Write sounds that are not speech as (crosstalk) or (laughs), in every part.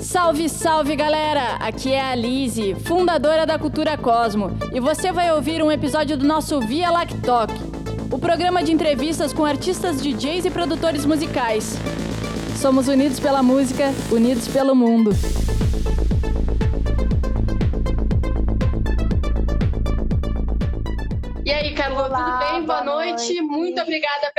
Salve, salve galera! Aqui é a Lise, fundadora da Cultura Cosmo, e você vai ouvir um episódio do nosso Via Lactoc, o programa de entrevistas com artistas, DJs e produtores musicais. Somos unidos pela música, unidos pelo mundo. E aí, Carol, tudo bem? Boa, boa noite. noite. Muito obrigada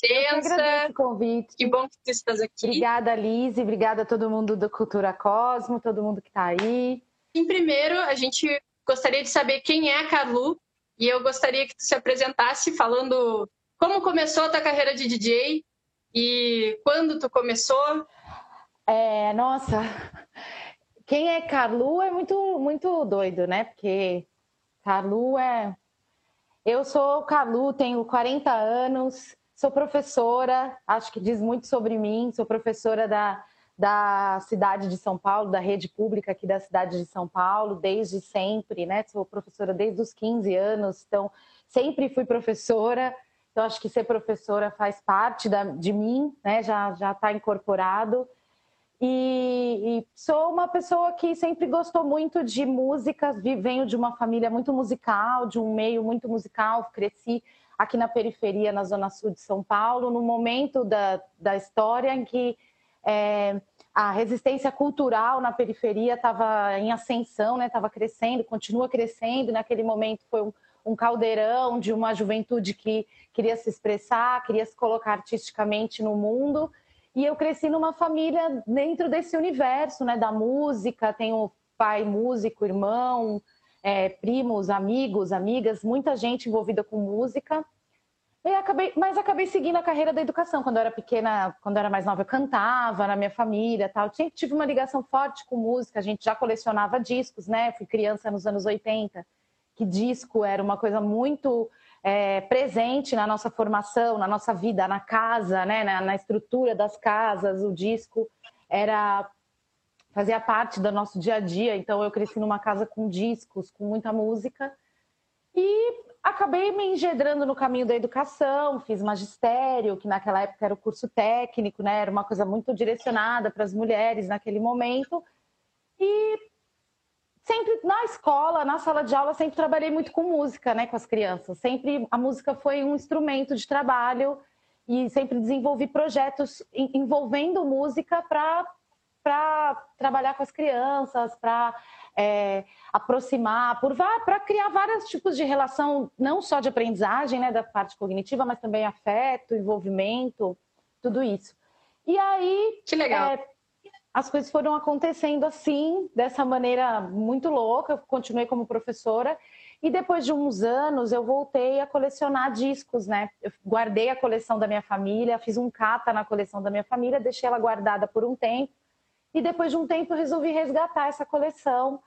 presença. O convite. Que bom que você está aqui. Obrigada, Lise. Obrigada a todo mundo do Cultura Cosmo, todo mundo que está aí. Em primeiro, a gente gostaria de saber quem é a Carlu e eu gostaria que tu se apresentasse falando como começou a tua carreira de DJ e quando tu começou. É, nossa, quem é Carlu é muito, muito doido, né? Porque Carlu é eu sou Calu, tenho 40 anos, sou professora, acho que diz muito sobre mim, sou professora da, da cidade de São Paulo, da rede pública aqui da cidade de São Paulo, desde sempre, né? Sou professora desde os 15 anos, então sempre fui professora. Então acho que ser professora faz parte da, de mim, né? Já já está incorporado. E, e, sou uma pessoa que sempre gostou muito de músicas, venho de uma família muito musical, de um meio muito musical, cresci aqui na periferia, na zona sul de São Paulo, no momento da, da história em que é, a resistência cultural na periferia estava em ascensão, estava né, crescendo, continua crescendo, naquele momento foi um, um caldeirão de uma juventude que queria se expressar, queria se colocar artisticamente no mundo, e eu cresci numa família dentro desse universo, né, da música. Tenho pai músico, irmão, é, primos, amigos, amigas, muita gente envolvida com música. Acabei, mas acabei seguindo a carreira da educação. Quando eu era pequena, quando eu era mais nova, eu cantava na minha família, tal. Tive uma ligação forte com música. A gente já colecionava discos, né? Fui criança nos anos 80, que disco era uma coisa muito é, presente na nossa formação, na nossa vida, na casa, né, na, na estrutura das casas, o disco era fazia parte do nosso dia a dia. Então eu cresci numa casa com discos, com muita música e acabei me engedrando no caminho da educação, fiz magistério, que naquela época era o curso técnico, né? Era uma coisa muito direcionada para as mulheres naquele momento. E sempre na escola, na sala de aula, sempre trabalhei muito com música, né, com as crianças. Sempre a música foi um instrumento de trabalho e sempre desenvolvi projetos envolvendo música para para trabalhar com as crianças, para é, aproximar, para criar vários tipos de relação, não só de aprendizagem, né, da parte cognitiva, mas também afeto, envolvimento, tudo isso. E aí, que legal. É, as coisas foram acontecendo assim, dessa maneira muito louca. Eu continuei como professora e depois de uns anos eu voltei a colecionar discos, né? Eu guardei a coleção da minha família, fiz um cata na coleção da minha família, deixei ela guardada por um tempo e depois de um tempo resolvi resgatar essa coleção.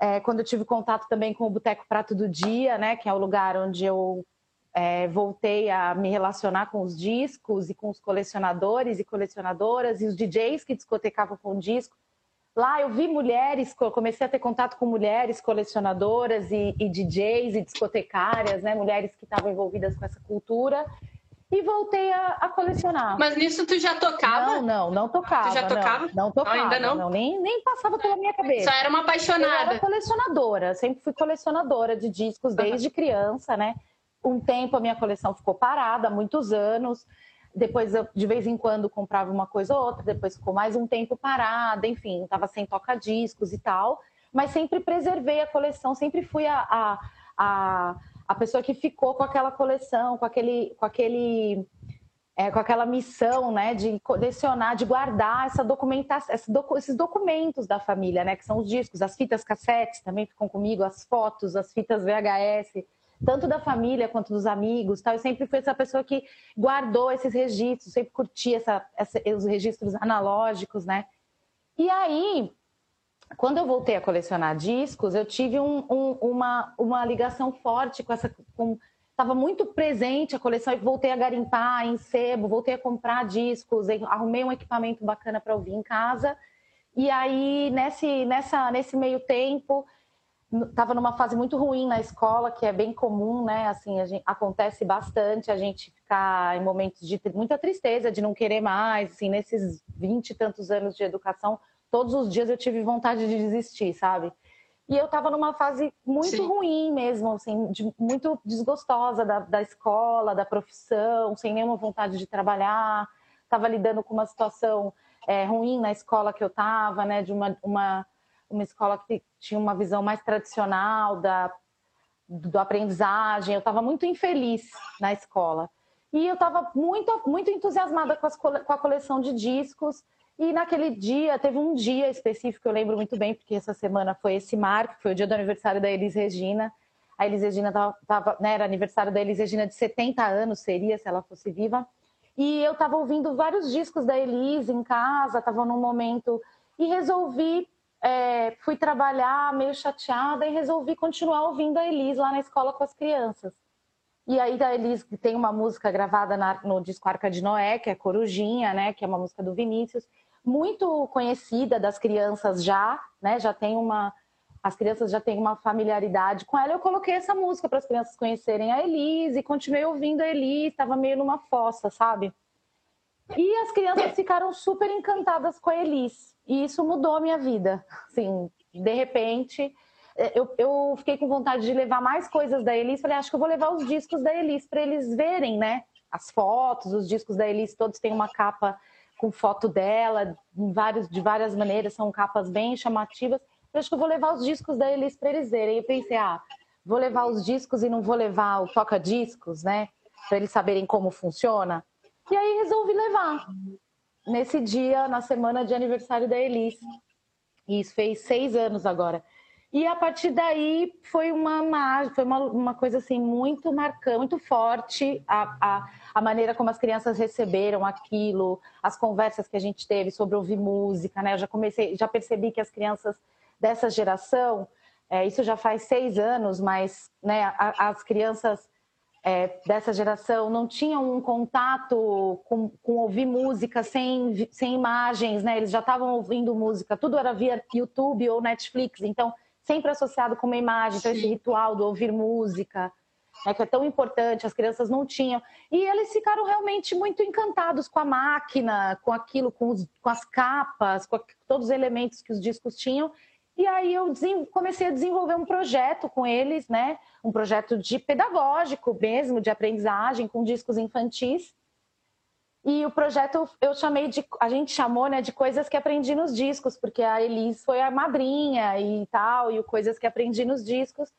É, quando eu tive contato também com o Boteco Prato do Dia, né? Que é o lugar onde eu é, voltei a me relacionar com os discos e com os colecionadores e colecionadoras e os DJs que discotecavam com o disco. Lá eu vi mulheres, comecei a ter contato com mulheres colecionadoras e, e DJs e discotecárias, né? Mulheres que estavam envolvidas com essa cultura. E voltei a, a, colecionar. Mas nisso tu já tocava? Não, não, não tocava. Tu já tocava? Não, não tocava. Não, ainda não? não nem, nem passava pela minha cabeça. Só era uma apaixonada. Eu era colecionadora, sempre fui colecionadora de discos desde uhum. criança, né? um tempo a minha coleção ficou parada, muitos anos. Depois, eu, de vez em quando, comprava uma coisa ou outra. Depois ficou mais um tempo parada, enfim, estava sem toca-discos e tal. Mas sempre preservei a coleção, sempre fui a, a, a, a pessoa que ficou com aquela coleção, com aquele, com aquele é, com aquela missão, né, de colecionar, de guardar essa documentação, esses documentos da família, né, que são os discos, as fitas cassetes também ficam comigo, as fotos, as fitas VHS, tanto da família quanto dos amigos, tal. Eu sempre fui essa pessoa que guardou esses registros, sempre curti essa, essa, os registros analógicos, né? E aí, quando eu voltei a colecionar discos, eu tive um, um, uma, uma ligação forte com essa. Estava muito presente a coleção e voltei a garimpar em sebo, voltei a comprar discos, arrumei um equipamento bacana para ouvir em casa. E aí, nesse, nessa, nesse meio tempo, estava numa fase muito ruim na escola, que é bem comum, né? Assim, gente, acontece bastante a gente ficar em momentos de muita tristeza, de não querer mais, assim, nesses vinte e tantos anos de educação, todos os dias eu tive vontade de desistir, sabe? E eu estava numa fase muito Sim. ruim mesmo, assim, de, muito desgostosa da, da escola, da profissão, sem nenhuma vontade de trabalhar. Estava lidando com uma situação é, ruim na escola que eu estava, né? De uma, uma, uma escola que tinha uma visão mais tradicional da, do aprendizagem. Eu estava muito infeliz na escola. E eu estava muito, muito entusiasmada com, as, com a coleção de discos. E naquele dia, teve um dia específico, eu lembro muito bem, porque essa semana foi esse marco, foi o dia do aniversário da Elis Regina. A Elis Regina tava, tava né, era aniversário da Elis Regina de 70 anos, seria, se ela fosse viva. E eu estava ouvindo vários discos da Elis em casa, estava num momento. E resolvi, é, fui trabalhar meio chateada e resolvi continuar ouvindo a Elis lá na escola com as crianças. E aí da Elis tem uma música gravada na, no disco Arca de Noé, que é Corujinha, né? Que é uma música do Vinícius muito conhecida das crianças já, né? Já tem uma as crianças já têm uma familiaridade com ela. Eu coloquei essa música para as crianças conhecerem a Elise e continuei ouvindo a Elise, estava meio numa fossa, sabe? E as crianças ficaram super encantadas com a Elise. E isso mudou a minha vida. Assim, de repente, eu, eu fiquei com vontade de levar mais coisas da Elise. Falei, acho que eu vou levar os discos da Elise para eles verem, né? As fotos, os discos da Elise, todos têm uma capa com foto dela, vários, de várias maneiras, são capas bem chamativas. Eu acho que eu vou levar os discos da Elis para eles verem. Eu pensei, ah, vou levar os discos e não vou levar o toca-discos, né? Para eles saberem como funciona. E aí resolvi levar. Nesse dia, na semana de aniversário da Elis. E isso fez seis anos agora. E a partir daí foi uma, foi uma, uma coisa assim muito marcante, muito forte a, a, a, maneira como as crianças receberam aquilo, as conversas que a gente teve sobre ouvir música, né? Eu já comecei, já percebi que as crianças dessa geração, é, isso já faz seis anos, mas né, a, as crianças é, dessa geração não tinham um contato com, com ouvir música sem, sem imagens, né? Eles já estavam ouvindo música, tudo era via YouTube ou Netflix, então sempre associado com uma imagem, então esse ritual do ouvir música, né, que é tão importante, as crianças não tinham. E eles ficaram realmente muito encantados com a máquina, com aquilo, com, os, com as capas, com todos os elementos que os discos tinham. E aí eu comecei a desenvolver um projeto com eles, né? Um projeto de pedagógico mesmo, de aprendizagem, com discos infantis. E o projeto eu chamei de, a gente chamou, né, de coisas que aprendi nos discos, porque a Elis foi a madrinha e tal, e o coisas que aprendi nos discos.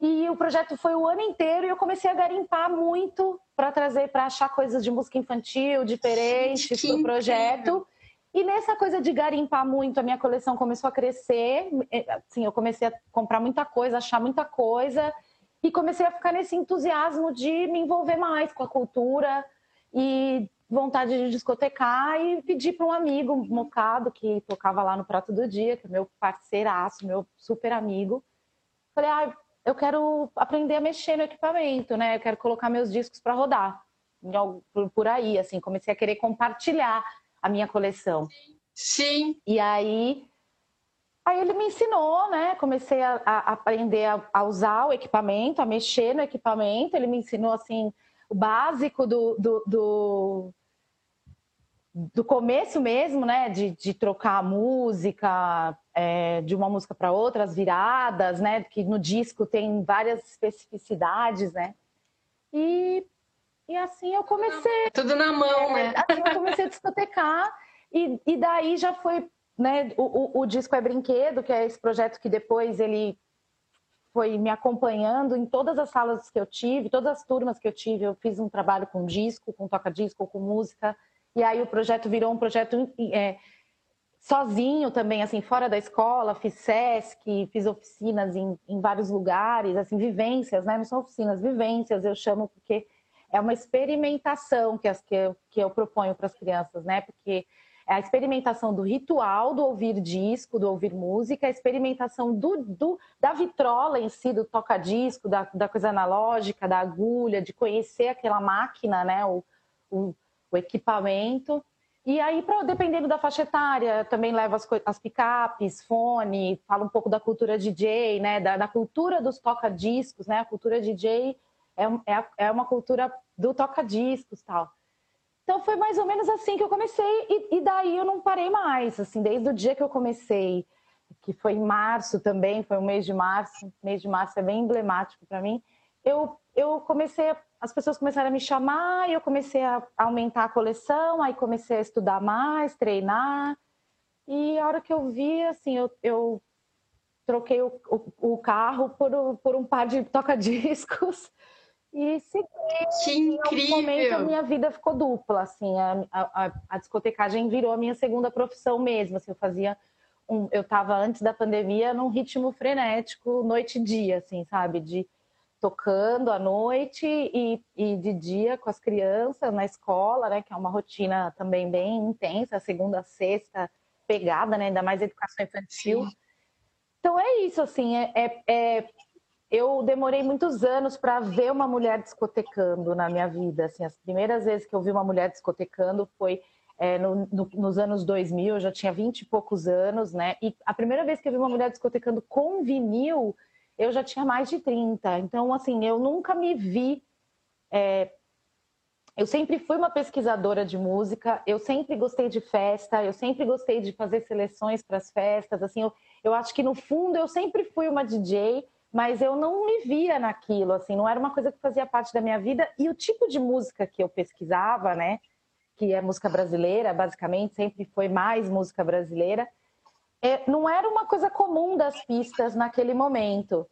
E o projeto foi o ano inteiro e eu comecei a garimpar muito para trazer, para achar coisas de música infantil diferentes para o projeto. E nessa coisa de garimpar muito, a minha coleção começou a crescer. Assim, eu comecei a comprar muita coisa, achar muita coisa e comecei a ficar nesse entusiasmo de me envolver mais com a cultura e vontade de discotecar e pedi para um amigo mocado que tocava lá no Prato do Dia, que é meu parceiraço, meu super amigo. Falei, ah, eu quero aprender a mexer no equipamento, né? Eu quero colocar meus discos para rodar. Por aí, assim, comecei a querer compartilhar a minha coleção. Sim. E aí, aí ele me ensinou, né? Comecei a, a aprender a, a usar o equipamento, a mexer no equipamento. Ele me ensinou, assim, o básico do, do, do, do começo mesmo, né? De, de trocar a música é, de uma música para outra, as viradas, né? Que no disco tem várias especificidades, né? E, e assim eu comecei. Tudo na mão, é, né? Assim eu comecei a discotecar e, e daí já foi, né? O, o, o disco é brinquedo, que é esse projeto que depois ele foi me acompanhando em todas as salas que eu tive, todas as turmas que eu tive, eu fiz um trabalho com disco, com toca-disco, com música, e aí o projeto virou um projeto é, sozinho também, assim, fora da escola, fiz SESC, fiz oficinas em, em vários lugares, assim, vivências, né? Não são oficinas, vivências, eu chamo porque é uma experimentação que, as, que, eu, que eu proponho para as crianças, né? Porque é a experimentação do ritual do ouvir disco, do ouvir música, a experimentação do, do da vitrola em si, do toca-disco, da, da, coisa analógica, da agulha, de conhecer aquela máquina, né, o, o, o equipamento. E aí, pra, dependendo da faixa etária, também levo as, as picapes, fone, falo um pouco da cultura DJ, né, da, da cultura dos toca-discos, né, a cultura DJ é, é, é uma cultura do toca-discos tal. Então foi mais ou menos assim que eu comecei e, e, daí eu não parei mais, assim, desde o dia que eu comecei, que foi em março também, foi o mês de março, mês de março é bem emblemático para mim. Eu eu comecei, as pessoas começaram a me chamar, eu comecei a aumentar a coleção, aí comecei a estudar mais, treinar. E a hora que eu vi, assim, eu, eu troquei o, o, o carro por, por um par de toca-discos (laughs) e segui. Que incrível! Em algum momento a minha vida ficou dupla, assim, a, a, a discotecagem virou a minha segunda profissão mesmo, assim, eu fazia um, eu estava antes da pandemia num ritmo frenético, noite e dia, assim, sabe, de tocando à noite e, e de dia com as crianças na escola, né, que é uma rotina também bem intensa, segunda a sexta, pegada, né, ainda mais educação infantil. Sim. Então é isso, assim, é, é, é eu demorei muitos anos para ver uma mulher discotecando na minha vida. Assim, as primeiras vezes que eu vi uma mulher discotecando foi é, no, no, nos anos 2000, eu já tinha 20 e poucos anos, né? E a primeira vez que eu vi uma mulher discotecando com vinil eu já tinha mais de 30. Então, assim, eu nunca me vi. É... Eu sempre fui uma pesquisadora de música, eu sempre gostei de festa, eu sempre gostei de fazer seleções para as festas. Assim, eu, eu acho que no fundo eu sempre fui uma DJ, mas eu não me via naquilo, assim, não era uma coisa que fazia parte da minha vida. E o tipo de música que eu pesquisava, né, que é música brasileira, basicamente, sempre foi mais música brasileira não era uma coisa comum das pistas naquele momento.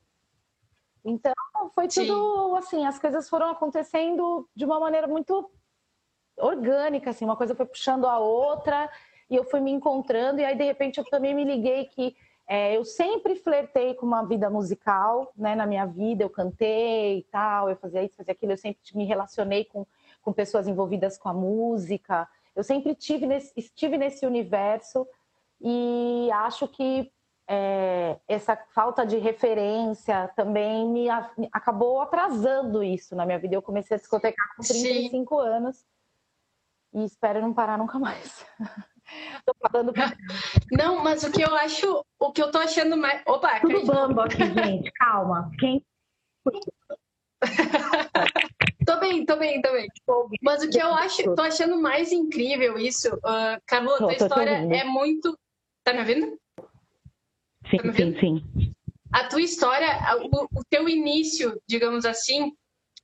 Então, foi tudo Sim. assim, as coisas foram acontecendo de uma maneira muito orgânica, assim, uma coisa foi puxando a outra e eu fui me encontrando e aí de repente eu também me liguei que é, eu sempre flertei com uma vida musical, né, na minha vida, eu cantei e tal, eu fazia isso, fazia aquilo, eu sempre me relacionei com, com pessoas envolvidas com a música, eu sempre tive nesse, estive nesse universo e acho que é, essa falta de referência também me, me, acabou atrasando isso na minha vida. Eu comecei a discotecar com 35 Sim. anos e espero não parar nunca mais. (laughs) tô falando. (laughs) Não, mas o que eu acho, o que eu tô achando mais. Opa, Tudo bambo aqui, gente, calma. Quem. (laughs) tô bem, tô bem, tô bem. Mas o que eu acho, tô achando mais incrível isso, uh, a tua história é muito Tá me ouvindo? Sim, tá me ouvindo? sim, sim. A tua história, o, o teu início, digamos assim,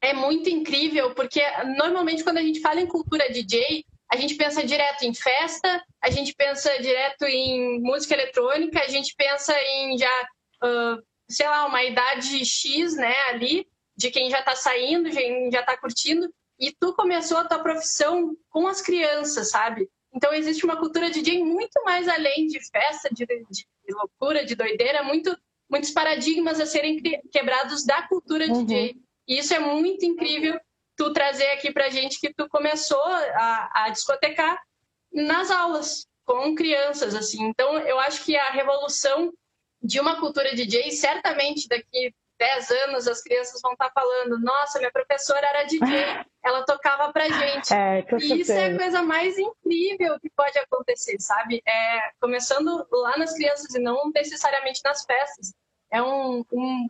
é muito incrível, porque normalmente quando a gente fala em cultura DJ, a gente pensa direto em festa, a gente pensa direto em música eletrônica, a gente pensa em já, uh, sei lá, uma idade X, né, ali, de quem já tá saindo, quem já tá curtindo, e tu começou a tua profissão com as crianças, sabe? Então existe uma cultura DJ muito mais além de festa, de, de loucura, de doideira, muito, muitos paradigmas a serem quebrados da cultura uhum. DJ. E isso é muito incrível tu trazer aqui pra gente que tu começou a, a discotecar nas aulas com crianças, assim. Então eu acho que a revolução de uma cultura DJ certamente daqui 10 anos, as crianças vão estar falando: nossa, minha professora era DJ, ela tocava pra gente. É, e isso é a coisa mais incrível que pode acontecer, sabe? É, começando lá nas crianças e não necessariamente nas festas. É um. um...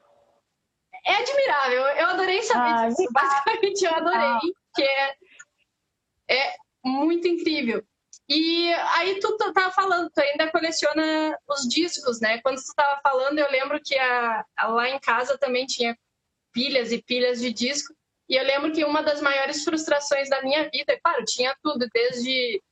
É admirável, eu adorei saber ah, disso. (laughs) Basicamente, eu adorei, que é, é muito incrível. E aí tu tava falando, tu ainda coleciona os discos, né? Quando tu tava falando, eu lembro que a, a, lá em casa também tinha pilhas e pilhas de disco. E eu lembro que uma das maiores frustrações da minha vida, claro, tinha tudo, desde,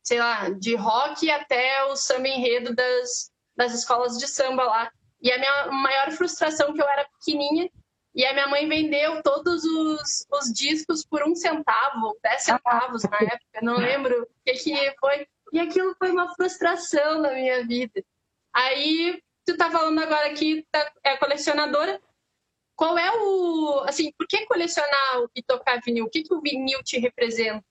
sei lá, de rock até o samba enredo das, das escolas de samba lá. E a minha maior frustração que eu era pequenininha e a minha mãe vendeu todos os, os discos por um centavo, dez centavos na época, não lembro o que, que foi. E aquilo foi uma frustração na minha vida. Aí, tu tá falando agora que tá, é colecionadora. Qual é o. Assim, por que colecionar e tocar vinil? O que, que o vinil te representa?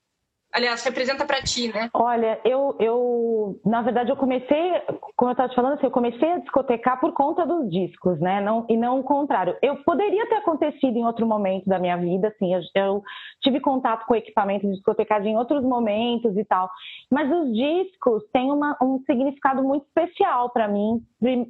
Aliás, representa para ti, né? Olha, eu, eu, na verdade, eu comecei, como eu estava te falando, assim, eu comecei a discotecar por conta dos discos, né? Não, e não o contrário. Eu poderia ter acontecido em outro momento da minha vida, assim, eu, eu tive contato com equipamento de discotecagem em outros momentos e tal, mas os discos têm uma, um significado muito especial para mim.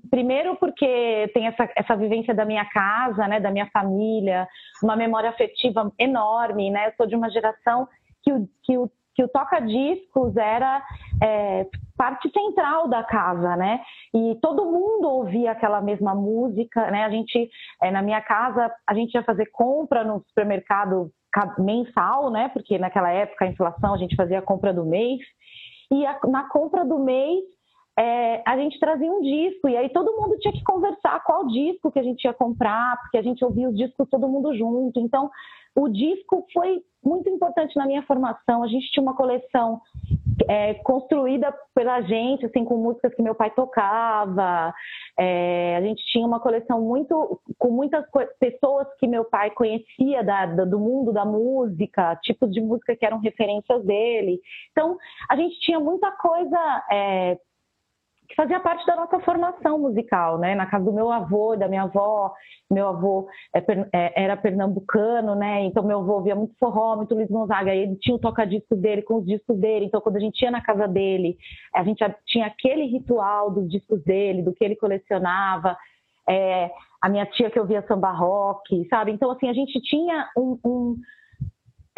Primeiro porque tem essa, essa vivência da minha casa, né, da minha família, uma memória afetiva enorme, né? Eu sou de uma geração que o, que o, que o toca-discos era é, parte central da casa, né? E todo mundo ouvia aquela mesma música, né? A gente, é, na minha casa, a gente ia fazer compra no supermercado mensal, né? Porque naquela época a inflação a gente fazia a compra do mês. E a, na compra do mês é, a gente trazia um disco e aí todo mundo tinha que conversar qual disco que a gente ia comprar, porque a gente ouvia os discos todo mundo junto. Então, o disco foi muito importante na minha formação. A gente tinha uma coleção é, construída pela gente, assim, com músicas que meu pai tocava. É, a gente tinha uma coleção muito com muitas pessoas que meu pai conhecia da, da, do mundo da música, tipos de música que eram referências dele. Então, a gente tinha muita coisa é, que fazia parte da nossa formação musical, né? Na casa do meu avô, da minha avó, meu avô é, é, era pernambucano, né? Então meu avô via muito forró, muito Luiz Gonzaga, e ele tinha o toca-disco dele com os discos dele. Então quando a gente ia na casa dele, a gente tinha aquele ritual dos discos dele, do que ele colecionava. É, a minha tia que ouvia samba rock, sabe? Então assim a gente tinha um, um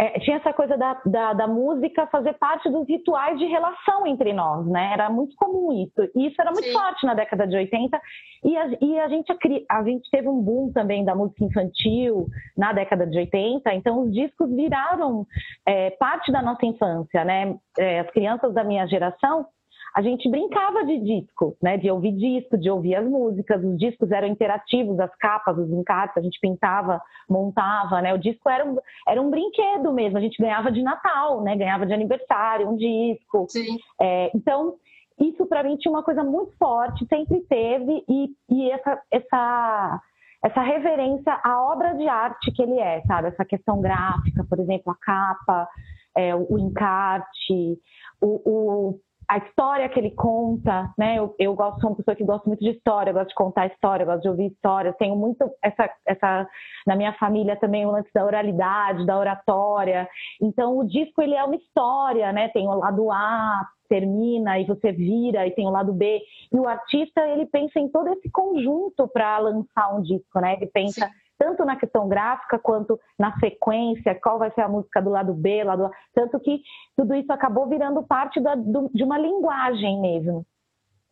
é, tinha essa coisa da, da, da, música fazer parte dos rituais de relação entre nós, né? Era muito comum isso. E isso era muito Sim. forte na década de 80. E a, e a, gente, a gente teve um boom também da música infantil na década de 80. Então, os discos viraram é, parte da nossa infância, né? É, as crianças da minha geração a gente brincava de disco, né? De ouvir disco, de ouvir as músicas. Os discos eram interativos, as capas, os encartes, a gente pintava, montava, né? O disco era um, era um brinquedo mesmo. A gente ganhava de Natal, né? Ganhava de aniversário, um disco. Sim. É, então, isso para mim tinha uma coisa muito forte, sempre teve, e, e essa, essa, essa reverência à obra de arte que ele é, sabe? Essa questão gráfica, por exemplo, a capa, é, o encarte, o, o a história que ele conta, né? Eu, eu gosto, sou uma pessoa que gosta muito de história, gosto de contar história, gosto de ouvir história. Tenho muito essa, essa na minha família também o lance da oralidade, da oratória. Então o disco ele é uma história, né? Tem o lado A, termina e você vira e tem o lado B. E o artista ele pensa em todo esse conjunto para lançar um disco, né? Ele pensa Sim tanto na questão gráfica quanto na sequência, qual vai ser a música do lado B, lado A. Tanto que tudo isso acabou virando parte da, do, de uma linguagem mesmo.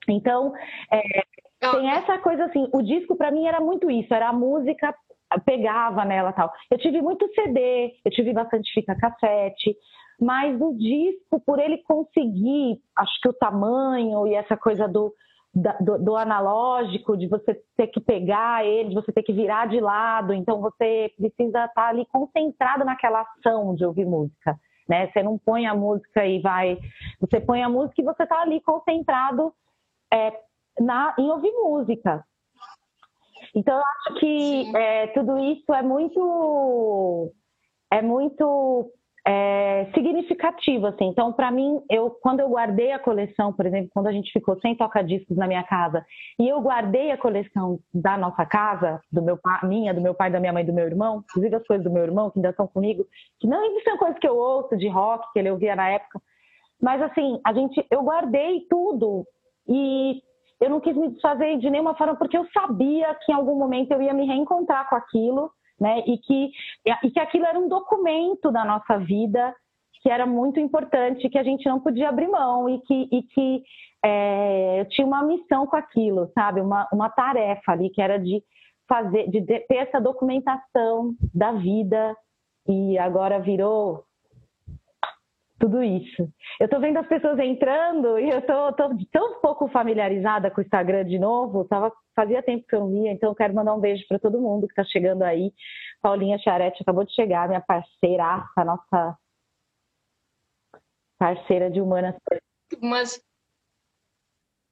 Então, é, tem essa coisa assim, o disco para mim era muito isso, era a música pegava nela tal. Eu tive muito CD, eu tive bastante fita cassete, mas o disco, por ele conseguir, acho que o tamanho e essa coisa do, do, do, analógico, de você ter que pegar ele, de você ter que virar de lado. Então você precisa estar ali concentrado naquela ação de ouvir música. Né? Você não põe a música e vai. Você põe a música e você está ali concentrado é, na, em ouvir música. Então eu acho que é, tudo isso é muito é muito é, significativo, assim. Então, para mim, eu quando eu guardei a coleção, por exemplo, quando a gente ficou sem toca-discos na minha casa, e eu guardei a coleção da nossa casa, do meu pai, minha, do meu pai, da minha mãe, do meu irmão, inclusive as coisas do meu irmão que ainda estão comigo, que não são coisas que eu ouço de rock que ele ouvia na época, mas assim, a gente, eu guardei tudo e eu não quis me desfazer de nenhuma forma porque eu sabia que em algum momento eu ia me reencontrar com aquilo né? E que, e que aquilo era um documento da nossa vida que era muito importante, que a gente não podia abrir mão e que, e que é, eu tinha uma missão com aquilo, sabe? Uma, uma tarefa ali que era de fazer, de ter essa documentação da vida e agora virou tudo isso. Eu estou vendo as pessoas entrando e eu estou tão pouco familiarizada com o Instagram de novo, tava, fazia tempo que eu não via, então eu quero mandar um beijo para todo mundo que está chegando aí. Paulinha Charete acabou de chegar, minha parceiraça, nossa parceira de humanas. Mas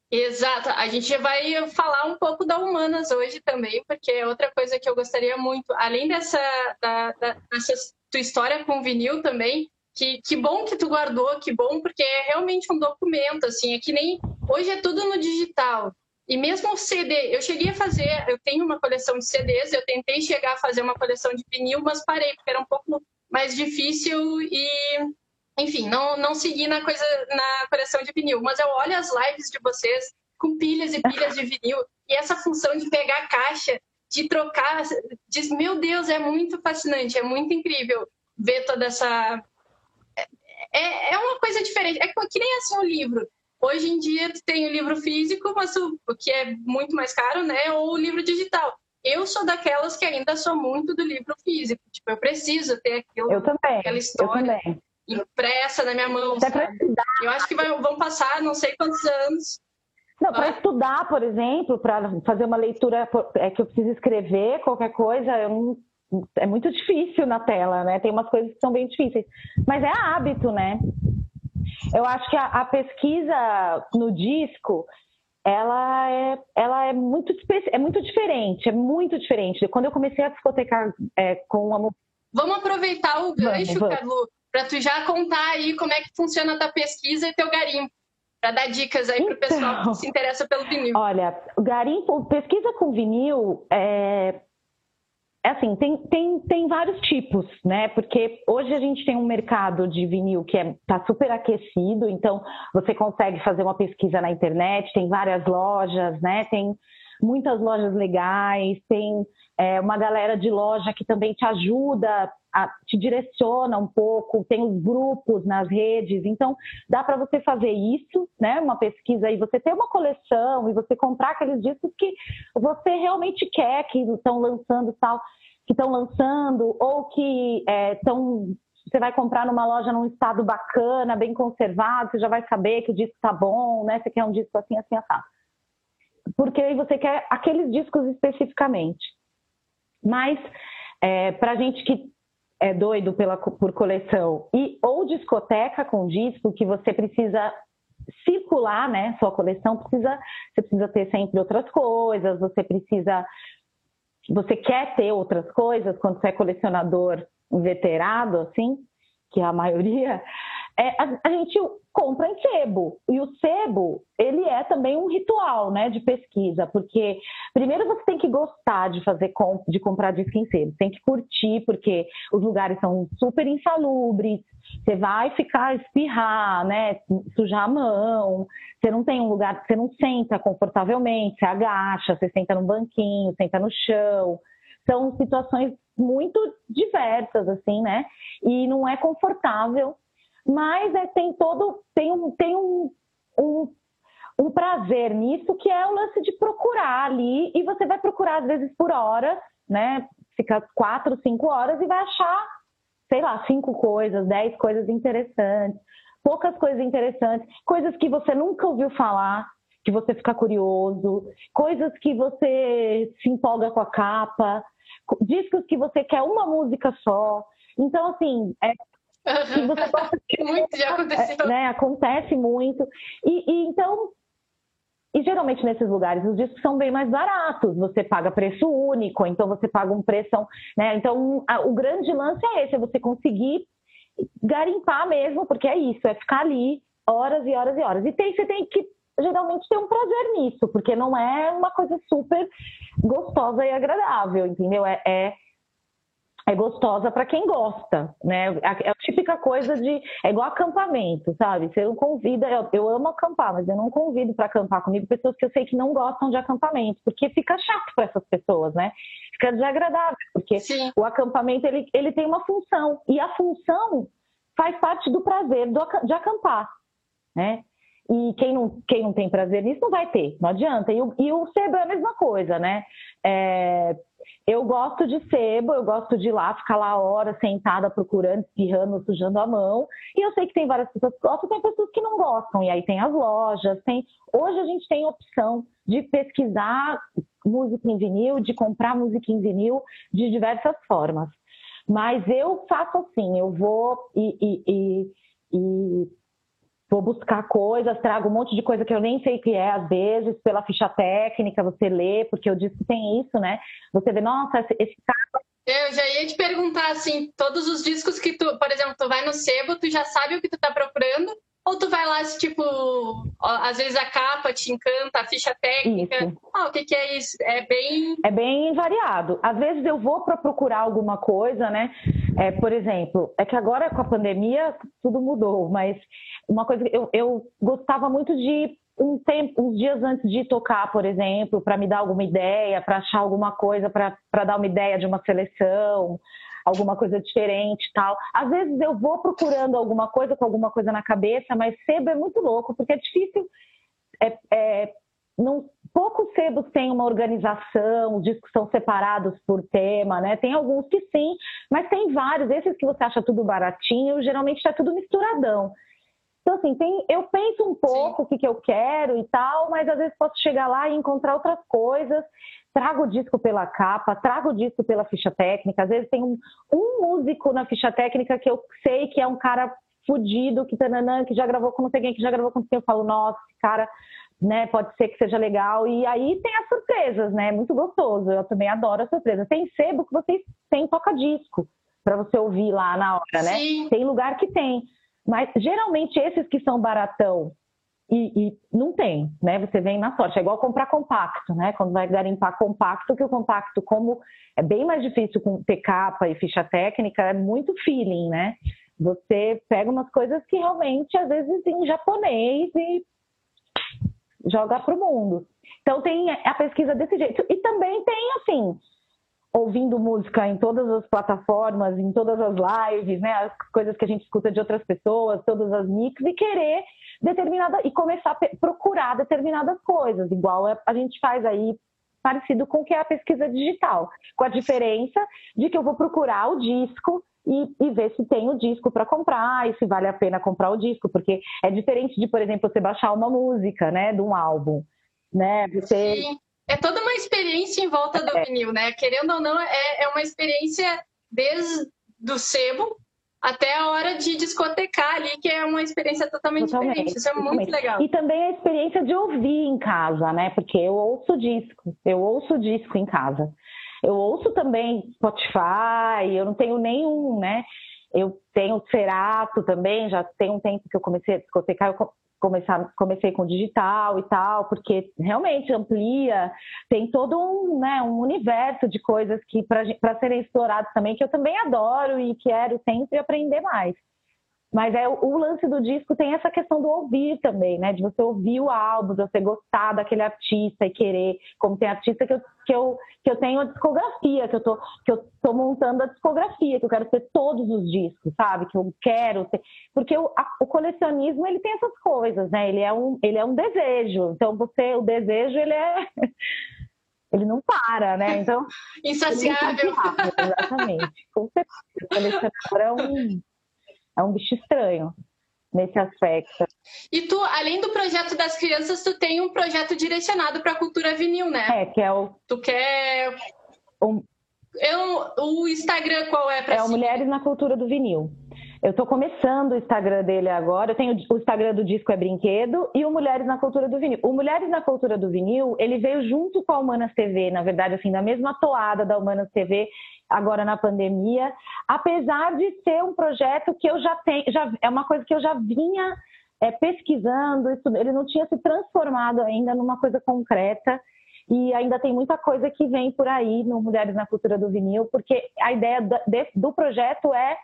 Exato, a gente vai falar um pouco da Humanas hoje também, porque é outra coisa que eu gostaria muito, além dessa da, da, dessa tua história com vinil também, que, que bom que tu guardou, que bom, porque é realmente um documento, assim, é que nem hoje é tudo no digital. E mesmo o CD, eu cheguei a fazer, eu tenho uma coleção de CDs, eu tentei chegar a fazer uma coleção de vinil, mas parei, porque era um pouco mais difícil e, enfim, não, não segui na coisa na coleção de vinil. Mas eu olho as lives de vocês com pilhas e pilhas de vinil, e essa função de pegar a caixa, de trocar, diz, meu Deus, é muito fascinante, é muito incrível ver toda essa é, é uma coisa diferente. É que nem assim o livro. Hoje em dia tem o livro físico, mas o, que é muito mais caro, né? Ou o livro digital. Eu sou daquelas que ainda sou muito do livro físico. Tipo, eu preciso ter aquilo, eu também, aquela história eu também. impressa na minha mão. Eu acho que vai, vão passar não sei quantos anos. Não, para estudar, por exemplo, para fazer uma leitura é que eu preciso escrever qualquer coisa, eu não, é muito difícil na tela, né? Tem umas coisas que são bem difíceis. Mas é hábito, né? Eu acho que a, a pesquisa no disco, ela é, ela é muito, é muito diferente, é muito diferente. Quando eu comecei a discotecar é, com uma Vamos aproveitar o gancho, Carlos, para tu já contar aí como é que funciona a tua pesquisa e teu garimpo. Para dar dicas aí para o pessoal que então, se interessa pelo vinil. Olha, garimpo, pesquisa com vinil é assim, tem, tem, tem vários tipos, né? Porque hoje a gente tem um mercado de vinil que está é, tá super aquecido, então você consegue fazer uma pesquisa na internet, tem várias lojas, né? Tem muitas lojas legais, tem é, uma galera de loja que também te ajuda, a, te direciona um pouco, tem os grupos nas redes, então dá para você fazer isso, né? Uma pesquisa e você ter uma coleção e você comprar aqueles discos que você realmente quer, que estão lançando tal, que estão lançando, ou que estão é, você vai comprar numa loja num estado bacana, bem conservado, você já vai saber que o disco tá bom, né? Você quer um disco assim, assim, assim. Porque aí você quer aqueles discos especificamente. Mas é, para gente que é doido pela, por coleção e ou discoteca com disco que você precisa circular, né? Sua coleção precisa, você precisa ter sempre outras coisas, você precisa, você quer ter outras coisas quando você é colecionador inveterado, assim, que é a maioria, é, a, a, gente compra em sebo. E o sebo, ele é também um ritual, né, de pesquisa, porque primeiro você tem que gostar de fazer de comprar disco em sebo, tem que curtir, porque os lugares são super insalubres, você vai ficar espirrar, né, sujar a mão, você não tem um lugar, você não senta confortavelmente, você agacha, você senta no banquinho, senta no chão. São situações muito diversas, assim, né? E não é confortável mas é, tem todo tem um, tem um, um, um prazer nisso que é o lance de procurar ali e você vai procurar às vezes por horas, né? Fica quatro, cinco horas e vai achar, sei lá, cinco coisas, dez coisas interessantes, poucas coisas interessantes, coisas que você nunca ouviu falar, que você fica curioso, coisas que você se empolga com a capa, discos que você quer uma música só. Então, assim, é, e você (laughs) muito já aconteceu. Né, acontece muito. E, e, então, e geralmente nesses lugares os discos são bem mais baratos. Você paga preço único, então você paga um preço, né? Então a, o grande lance é esse, é você conseguir garimpar mesmo, porque é isso, é ficar ali horas e horas e horas. E tem, você tem que geralmente ter um prazer nisso, porque não é uma coisa super gostosa e agradável, entendeu? É, é é gostosa para quem gosta, né? É a típica coisa de. É igual acampamento, sabe? Você não convida. Eu, eu amo acampar, mas eu não convido para acampar comigo pessoas que eu sei que não gostam de acampamento, porque fica chato para essas pessoas, né? Fica desagradável, porque Sim. o acampamento ele, ele tem uma função, e a função faz parte do prazer do, de acampar, né? E quem não, quem não tem prazer nisso não vai ter, não adianta. E o, e o sebo é a mesma coisa, né? É, eu gosto de sebo, eu gosto de ir lá, ficar lá horas sentada procurando, espirrando, sujando a mão. E eu sei que tem várias pessoas que gostam, tem pessoas que não gostam. E aí tem as lojas, tem. Hoje a gente tem opção de pesquisar música em vinil, de comprar música em vinil de diversas formas. Mas eu faço assim, eu vou e, e, e, e vou buscar coisas, trago um monte de coisa que eu nem sei o que é, às vezes, pela ficha técnica, você lê, porque eu disse que tem isso, né? Você vê, nossa, esse cara. Eu já ia te perguntar, assim, todos os discos que tu, por exemplo, tu vai no sebo, tu já sabe o que tu tá procurando, ou tu vai lá, tipo, às vezes a capa te encanta, a ficha técnica. Isso. Ah, o que, que é isso? É bem. É bem variado. Às vezes eu vou para procurar alguma coisa, né? É, por exemplo, é que agora com a pandemia tudo mudou, mas uma coisa eu, eu gostava muito de um tempo, uns dias antes de tocar, por exemplo, para me dar alguma ideia, para achar alguma coisa, para dar uma ideia de uma seleção. Alguma coisa diferente tal. Às vezes eu vou procurando alguma coisa com alguma coisa na cabeça, mas sebo é muito louco, porque é difícil. É, é, não, poucos sebos têm uma organização, os discos são separados por tema, né? Tem alguns que sim, mas tem vários. Esses que você acha tudo baratinho, geralmente está tudo misturadão. Então, assim, tem, eu penso um pouco Sim. o que, que eu quero e tal, mas às vezes posso chegar lá e encontrar outras coisas. Trago o disco pela capa, trago o disco pela ficha técnica. Às vezes tem um, um músico na ficha técnica que eu sei que é um cara fudido, que, tananã, que já gravou com não sei quem, que já gravou com quem. Eu falo, nossa, esse cara né? Pode ser que seja legal. E aí tem as surpresas, né? Muito gostoso. Eu também adoro as surpresas. Tem sebo que vocês têm toca-disco para você ouvir lá na hora, né? Sim. Tem lugar que tem. Mas geralmente esses que são baratão e, e, não tem, né? Você vem na sorte. É igual comprar compacto, né? Quando vai garimpar compacto, que o compacto, como é bem mais difícil com ter capa e ficha técnica, é muito feeling, né? Você pega umas coisas que realmente, às vezes, em japonês e joga para o mundo. Então tem a pesquisa desse jeito. E também tem, assim, ouvindo música em todas as plataformas, em todas as lives, né, as coisas que a gente escuta de outras pessoas, todas as mix e querer determinada e começar a procurar determinadas coisas, igual a gente faz aí parecido com o que é a pesquisa digital, com a diferença de que eu vou procurar o disco e, e ver se tem o disco para comprar e se vale a pena comprar o disco, porque é diferente de, por exemplo, você baixar uma música, né, de um álbum, né? Você Sim é toda uma experiência em volta do é. vinil, né? Querendo ou não, é, é uma experiência desde do sebo até a hora de discotecar ali, que é uma experiência totalmente, totalmente diferente. Isso é totalmente. muito legal. E também a experiência de ouvir em casa, né? Porque eu ouço disco, eu ouço disco em casa. Eu ouço também Spotify, eu não tenho nenhum, né? Eu tenho Cerato também, já tem um tempo que eu comecei a discotecar, eu começar, comecei com digital e tal, porque realmente amplia, tem todo um, né, um universo de coisas que para serem explorados também, que eu também adoro e quero sempre aprender mais. Mas é o lance do disco tem essa questão do ouvir também, né? De você ouvir o álbum, de você gostar daquele artista e querer, como tem artista que eu, que eu, que eu tenho a discografia, que eu, tô, que eu tô montando a discografia, que eu quero ter todos os discos, sabe? Que eu quero ter. Porque o, a, o colecionismo, ele tem essas coisas, né? Ele é um, ele é um desejo. Então, você, o desejo, ele é. (laughs) ele não para, né? Então. (laughs) Insaciável. É (laughs) exatamente. Com certeza. O colecionador é um é um bicho estranho nesse aspecto. E tu, além do projeto das crianças, tu tem um projeto direcionado para a cultura vinil, né? É, que é o. Tu quer. Um... Eu, o Instagram qual é para É o Mulheres na Cultura do Vinil. Eu estou começando o Instagram dele agora. Eu tenho o Instagram do Disco é Brinquedo e o Mulheres na Cultura do Vinil. O Mulheres na Cultura do Vinil, ele veio junto com a Humanas TV, na verdade, assim, na mesma toada da Humanas TV, agora na pandemia, apesar de ser um projeto que eu já tenho, já, é uma coisa que eu já vinha é, pesquisando, ele não tinha se transformado ainda numa coisa concreta e ainda tem muita coisa que vem por aí no Mulheres na Cultura do Vinil, porque a ideia do projeto é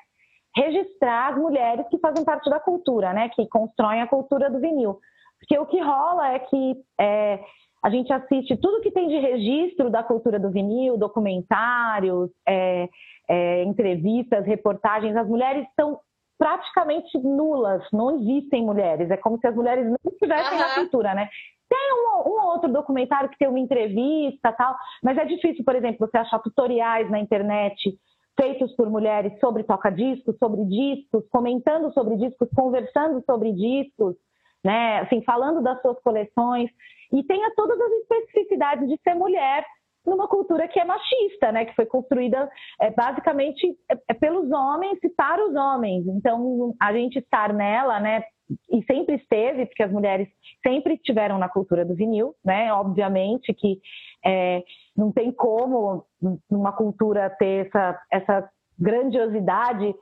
registrar as mulheres que fazem parte da cultura, né, que constroem a cultura do vinil. Porque o que rola é que é, a gente assiste tudo que tem de registro da cultura do vinil, documentários, é, é, entrevistas, reportagens. As mulheres são praticamente nulas, não existem mulheres. É como se as mulheres não estivessem uhum. na cultura, né? Tem um, um, outro documentário que tem uma entrevista tal, mas é difícil, por exemplo, você achar tutoriais na internet feitos por mulheres sobre toca-discos, sobre discos, comentando sobre discos, conversando sobre discos, né? Assim, falando das suas coleções e tenha todas as especificidades de ser mulher numa cultura que é machista, né? Que foi construída é, basicamente é, é pelos homens e para os homens. Então, a gente estar nela, né? E sempre esteve, porque as mulheres sempre estiveram na cultura do vinil, né? Obviamente que é, não tem como numa cultura ter essa, essa grandiosidade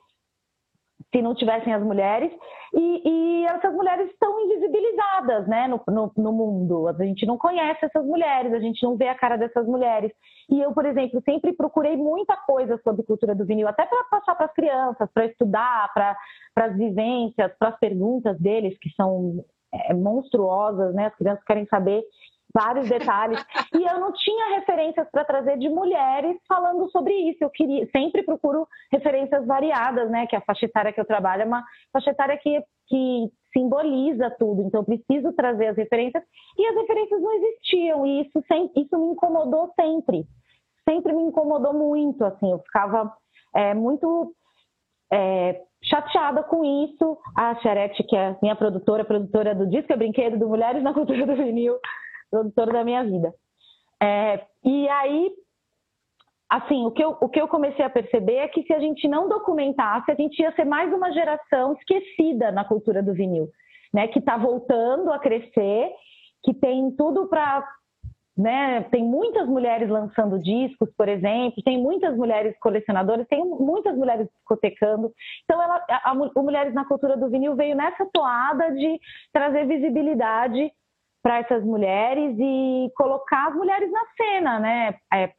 se não tivessem as mulheres, e, e essas mulheres estão invisibilizadas né, no, no, no, mundo. A gente não conhece essas mulheres, a gente não vê a cara dessas mulheres. E eu, por exemplo, sempre procurei muita coisa sobre cultura do vinil, até para passar para as crianças, para estudar, para as vivências, para as perguntas deles, que são é, monstruosas, né? As crianças querem saber. Vários detalhes. E eu não tinha referências para trazer de mulheres falando sobre isso. Eu queria, sempre procuro referências variadas, né? Que a faixa etária que eu trabalho é uma faixa etária que, que simboliza tudo. Então, preciso trazer as referências. E as referências não existiam. E isso, sempre, isso me incomodou sempre. Sempre me incomodou muito. Assim, eu ficava é, muito é, chateada com isso. A Charete, que é minha produtora, produtora do Disco é Brinquedo, do Mulheres na Cultura do Vinil, produtora da minha vida. É, e aí, assim, o que, eu, o que eu comecei a perceber é que se a gente não documentasse, a gente ia ser mais uma geração esquecida na cultura do vinil, né? Que está voltando a crescer, que tem tudo para né? Tem muitas mulheres lançando discos, por exemplo, tem muitas mulheres colecionadoras, tem muitas mulheres discotecando. Então, ela, a, a, o Mulheres na Cultura do Vinil veio nessa toada de trazer visibilidade para essas mulheres e colocar as mulheres na cena, né? É,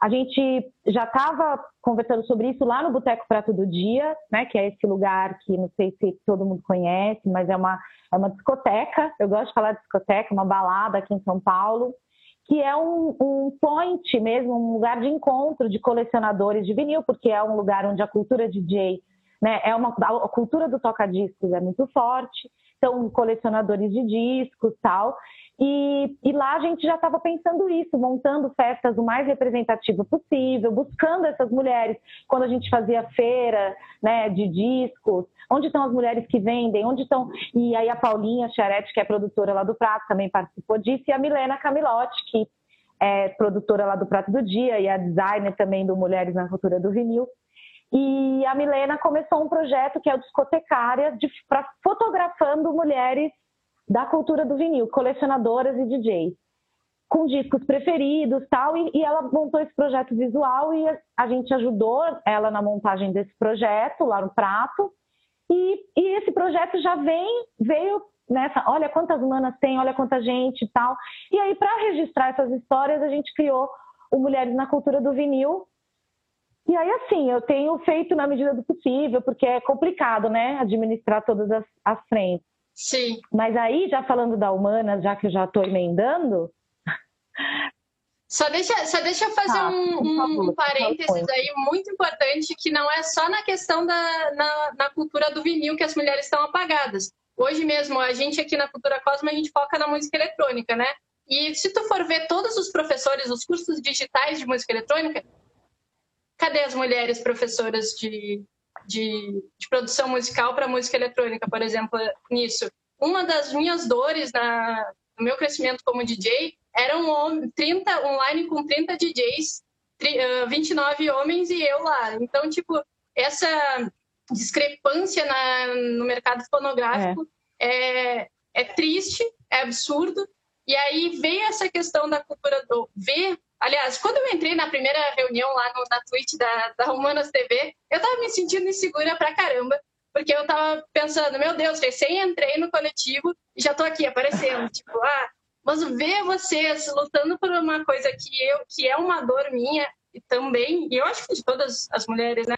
a gente já estava conversando sobre isso lá no Boteco Prato do Dia, né? Que é esse lugar que não sei se todo mundo conhece, mas é uma, é uma discoteca. Eu gosto de falar de discoteca, uma balada aqui em São Paulo que é um, um point mesmo, um lugar de encontro de colecionadores de vinil, porque é um lugar onde a cultura DJ, né, é uma a cultura do toca-discos é muito forte, são colecionadores de discos tal. E, e lá a gente já estava pensando isso, montando festas o mais representativo possível, buscando essas mulheres. Quando a gente fazia feira né, de discos, onde estão as mulheres que vendem, onde estão. E aí a Paulinha Charete, que é produtora lá do Prato, também participou disso, e a Milena Camilotti, que é produtora lá do Prato do Dia e a designer também do Mulheres na Cultura do Vinil. E a Milena começou um projeto que é o Discotecária, para fotografando mulheres da cultura do vinil, colecionadoras e DJs, com discos preferidos tal, e, e ela montou esse projeto visual e a, a, gente ajudou ela na montagem desse projeto lá no Prato, e, e esse projeto já vem, veio nessa, olha quantas humanas tem, olha quanta gente e tal, e aí para registrar essas histórias a gente criou o Mulheres na Cultura do Vinil, e aí, assim, eu tenho feito na medida do possível, porque é complicado, né, administrar todas as, as frentes. Sim. Mas aí, já falando da humana, já que eu já estou emendando. Só deixa, só deixa eu fazer tá, um, um, um, parênteses aí muito importante, que não é só na questão da na, na cultura do vinil que as mulheres estão apagadas. Hoje mesmo, a gente aqui na Cultura Cosmo, a gente foca na música eletrônica, né? E se tu for ver todos os professores, os cursos digitais de música eletrônica, cadê as mulheres professoras de, de, de produção musical para música eletrônica, por exemplo, nisso. Uma das minhas dores na, no meu crescimento como DJ era um 30 online com 30 DJs, 29 homens e eu lá. Então, tipo, essa discrepância na, no mercado fonográfico é. é. É, triste, é absurdo. E aí veio essa questão da cultura do ver Aliás, quando eu entrei na primeira reunião lá no, na Twitch da, da Humanas TV, eu tava me sentindo insegura pra caramba, porque eu tava pensando, meu Deus, recém entrei no coletivo e já tô aqui aparecendo, (laughs) tipo, ah, mas ver vocês lutando por uma coisa que eu, que é uma dor minha e também, e eu acho que de todas as mulheres, né?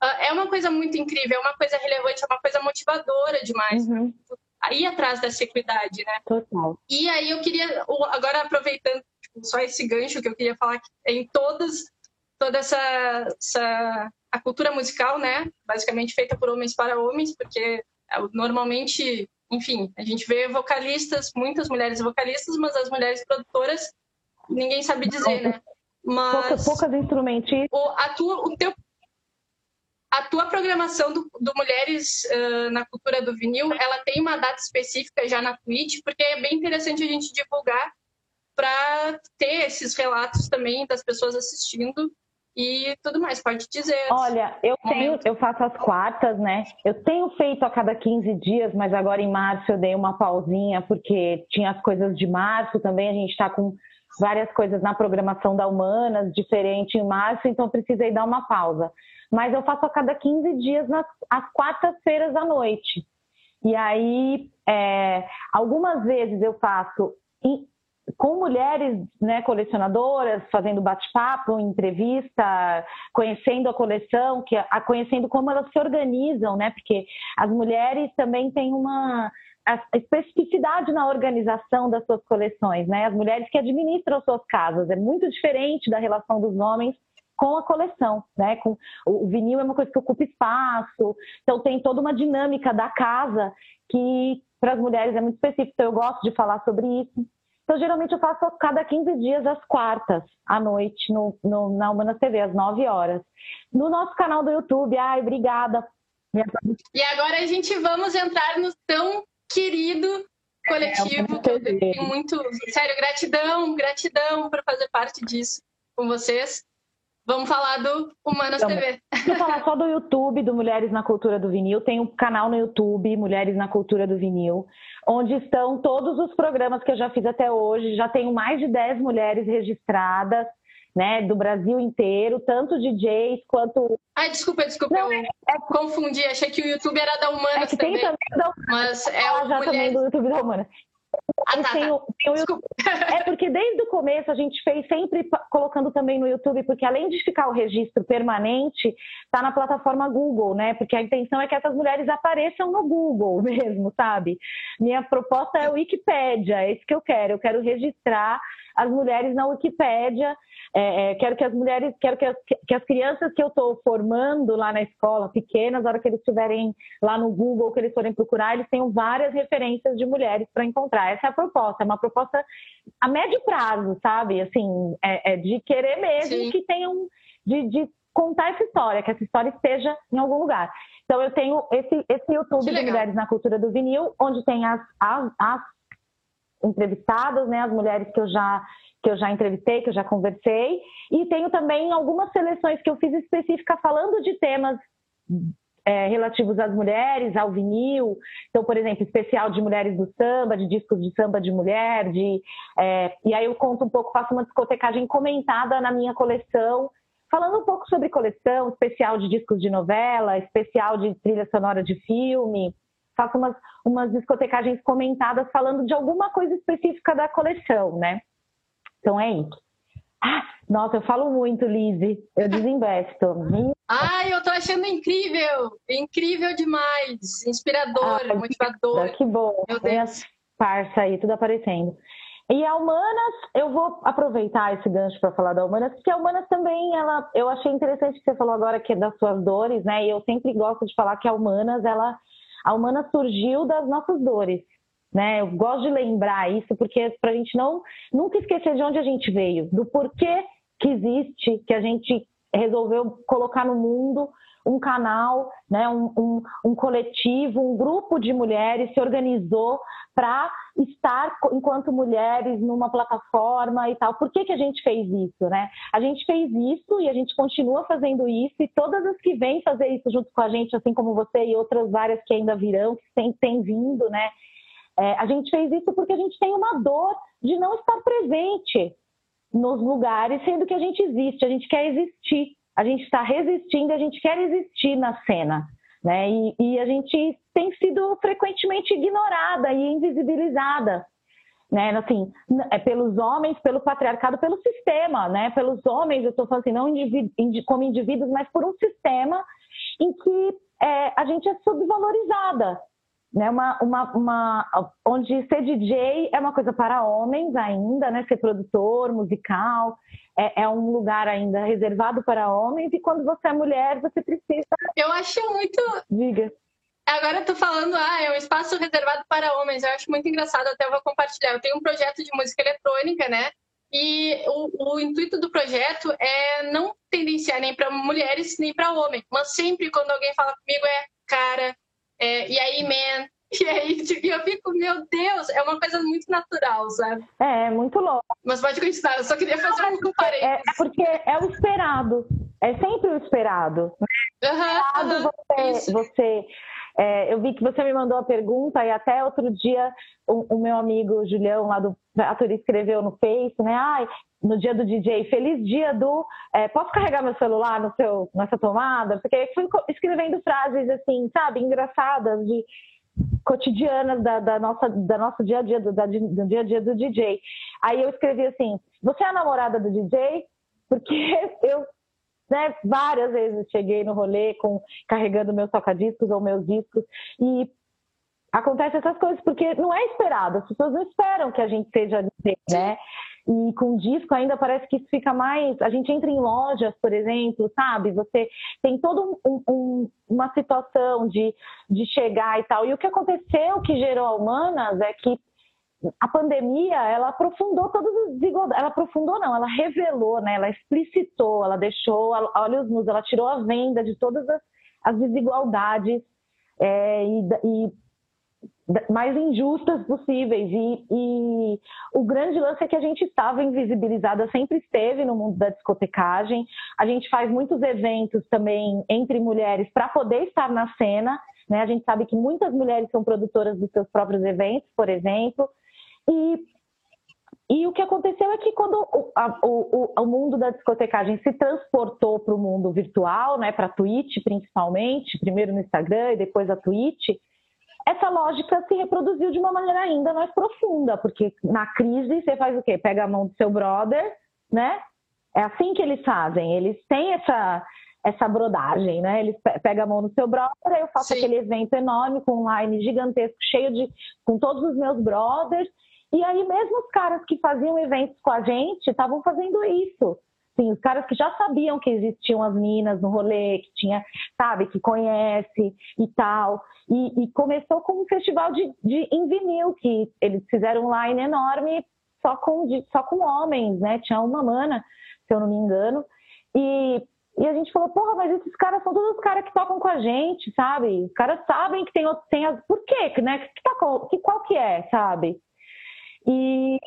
Ah, é uma coisa muito incrível, é uma coisa relevante, é uma coisa motivadora demais. Uhum. Aí atrás dessa equidade, né? Total. E aí eu queria, agora aproveitando só esse gancho que eu queria falar que em todas toda essa, essa a cultura musical, né, basicamente feita por homens para homens, porque é normalmente, enfim, a gente vê vocalistas, muitas mulheres vocalistas, mas as mulheres produtoras ninguém sabe dizer, né? Mas poucas, poucas instrumentistas. O, a tua, o teu a tua programação do, do Mulheres uh, na Cultura do Vinil, ela tem uma data específica já na Twitch, porque é bem interessante a gente divulgar para ter esses relatos também das pessoas assistindo e tudo mais. Pode dizer. Olha, eu tenho, eu faço as quartas, né? Eu tenho feito a cada 15 dias, mas agora em março eu dei uma pausinha porque tinha as coisas de março também. A gente está com várias coisas na programação da Humanas, diferente em março, então precisei dar uma pausa. Mas eu faço a cada 15 dias nas às quartas-feiras à noite. E aí, é, algumas vezes eu faço com mulheres né, colecionadoras, fazendo bate-papo, entrevista, conhecendo a coleção, que a, conhecendo como elas se organizam, né? Porque as mulheres também têm uma especificidade na organização das suas coleções, né? As mulheres que administram suas casas é muito diferente da relação dos homens com a coleção, né? Com o vinil é uma coisa que ocupa espaço, então tem toda uma dinâmica da casa que para as mulheres é muito específica. Então eu gosto de falar sobre isso. Então geralmente eu faço cada 15 dias às quartas à noite no, no, na Humanas TV às 9 horas. No nosso canal do YouTube, ai, obrigada. E agora a gente vamos entrar no tão querido coletivo, é, eu tenho muito, sério, gratidão, gratidão por fazer parte disso com vocês. Vamos falar do Humanas então, TV. Vou falar só do YouTube, do Mulheres na Cultura do Vinil. Tem um canal no YouTube, Mulheres na Cultura do Vinil, onde estão todos os programas que eu já fiz até hoje. Já tenho mais de 10 mulheres registradas né, do Brasil inteiro, tanto DJs quanto. Ai, desculpa, desculpa, Não, eu é... confundi, achei que o YouTube era da Humanas é também. Tem também da Mas é o já mulheres... também do YouTube da Humanas. Ah, tá, tem, tá. Tem YouTube... É porque desde o começo a gente fez sempre colocando também no YouTube, porque além de ficar o registro permanente, está na plataforma Google, né? Porque a intenção é que essas mulheres apareçam no Google (laughs) mesmo, sabe? Minha proposta é a Wikipédia, é isso que eu quero. Eu quero registrar as mulheres na Wikipédia é, é, quero que as mulheres, quero que as, que as crianças que eu estou formando lá na escola, pequenas, na hora que eles estiverem lá no Google, que eles forem procurar, eles tenham várias referências de mulheres para encontrar. Essa é a proposta, é uma proposta a médio prazo, sabe? Assim, é, é de querer mesmo Sim. que tenham, de, de contar essa história, que essa história esteja em algum lugar. Então eu tenho esse, esse YouTube de Mulheres na Cultura do Vinil, onde tem as, as, as entrevistadas, né, as mulheres que eu já que eu já entrevistei, que eu já conversei, e tenho também algumas seleções que eu fiz específicas falando de temas é, relativos às mulheres, ao vinil. Então, por exemplo, especial de mulheres do samba, de discos de samba de mulher, de, é, e aí eu conto um pouco, faço uma discotecagem comentada na minha coleção, falando um pouco sobre coleção, especial de discos de novela, especial de trilha sonora de filme. Faço umas, umas discotecagens comentadas falando de alguma coisa específica da coleção, né? Então é isso. Ah, nossa, eu falo muito, Lizzie. Eu desinvesto. (laughs) Ai, eu tô achando incrível! Incrível demais! Inspirador, ah, motivador. Que bom. Meu Deus. parça aí, tudo aparecendo. E a Humanas, eu vou aproveitar esse gancho para falar da Humanas, porque a Humanas também, ela, eu achei interessante que você falou agora que é das suas dores, né? E eu sempre gosto de falar que a Humanas, ela, a Humanas surgiu das nossas dores. Né? Eu gosto de lembrar isso porque para a gente não nunca esquecer de onde a gente veio, do porquê que existe, que a gente resolveu colocar no mundo um canal, né, um, um, um coletivo, um grupo de mulheres se organizou para estar enquanto mulheres numa plataforma e tal. Por que, que a gente fez isso, né? A gente fez isso e a gente continua fazendo isso e todas as que vêm fazer isso junto com a gente, assim como você e outras várias que ainda virão, que têm, têm vindo, né? É, a gente fez isso porque a gente tem uma dor de não estar presente nos lugares, sendo que a gente existe, a gente quer existir, a gente está resistindo, a gente quer existir na cena. Né? E, e, a gente tem sido frequentemente ignorada e invisibilizada, né? Assim, é pelos homens, pelo patriarcado, pelo sistema, né? Pelos homens, eu estou falando assim, não como indivíduos, mas por um sistema em que é, a gente é subvalorizada, né, uma, uma, uma, onde ser DJ é uma coisa para homens ainda, né, ser produtor musical é, é, um lugar ainda reservado para homens e quando você é mulher você precisa. Eu acho muito. Diga. Agora eu tô falando, ah, é um espaço reservado para homens. Eu acho muito engraçado, até vou compartilhar. Eu tenho um projeto de música eletrônica, né? E o, o intuito do projeto é não tendenciar nem para mulheres nem para homens, mas sempre quando alguém fala comigo é cara, é, e aí, man, (laughs) e aí tipo, eu fico, meu Deus, é uma coisa muito natural, sabe? É, é muito louco. Mas pode continuar, eu só queria fazer um parênteses. É, é porque é o esperado, é sempre o esperado. Uhum, uhum, você, você é, eu vi que você me mandou a pergunta e até outro dia o, o meu amigo Julião lá do Ator escreveu no Face, né? Ai, no dia do DJ, feliz dia do. É, posso carregar meu celular no seu, nessa tomada? Porque fui escrevendo frases assim, sabe, engraçadas de cotidianas da, da nossa da nosso dia a dia do, da, do dia a dia do DJ. Aí eu escrevi assim: você é a namorada do DJ? Porque (laughs) eu né, várias vezes cheguei no rolê com carregando meus tocadiscos ou meus discos e acontecem essas coisas, porque não é esperado, as pessoas não esperam que a gente seja né? E com disco ainda parece que isso fica mais. A gente entra em lojas, por exemplo, sabe? Você tem toda um, um, uma situação de, de chegar e tal. E o que aconteceu que gerou a Humanas é que a pandemia ela aprofundou todos os desigualdades. Ela aprofundou, não, ela revelou, né? Ela explicitou, ela deixou olhos nus, ela tirou a venda de todas as, as desigualdades é, e, e mais injustas possíveis. E, e, o grande lance é que a gente estava invisibilizada, sempre esteve no mundo da discotecagem. A gente faz muitos eventos também entre mulheres para poder estar na cena. Né? A gente sabe que muitas mulheres são produtoras dos seus próprios eventos, por exemplo. E, e o que aconteceu é que quando o, a, o, o mundo da discotecagem se transportou para o mundo virtual, né, para a Twitch principalmente, primeiro no Instagram e depois a Twitch, essa lógica se reproduziu de uma maneira ainda mais profunda, porque na crise você faz o quê? Pega a mão do seu brother, né? É assim que eles fazem, eles têm essa, essa brodagem, né? Eles pegam a mão no seu brother, eu faço Sim. aquele evento enorme com um line gigantesco, cheio de. com todos os meus brothers. E aí, mesmo os caras que faziam eventos com a gente estavam fazendo isso. Sim, os caras que já sabiam que existiam as minas no rolê, que tinha, sabe, que conhece e tal. E, e começou com um festival de, de em vinil, que eles fizeram um line enorme só com, de, só com homens, né? Tinha uma mana, se eu não me engano. E, e a gente falou, porra, mas esses caras são todos os caras que tocam com a gente, sabe? Os caras sabem que tem outros, tem as. Por quê? Né? Que, tá, que, qual que é, sabe? E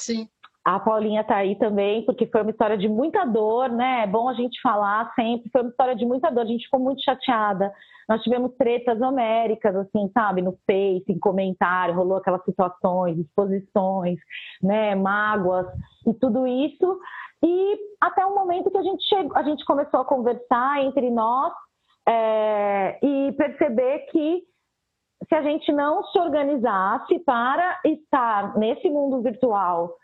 Sim. A Paulinha tá aí também, porque foi uma história de muita dor, né? É bom a gente falar sempre. Foi uma história de muita dor, a gente ficou muito chateada. Nós tivemos tretas homéricas, assim, sabe, no Face, em comentário, rolou aquelas situações, exposições, né, mágoas e tudo isso. E até o momento que a gente chegou, a gente começou a conversar entre nós é, e perceber que se a gente não se organizasse para estar nesse mundo virtual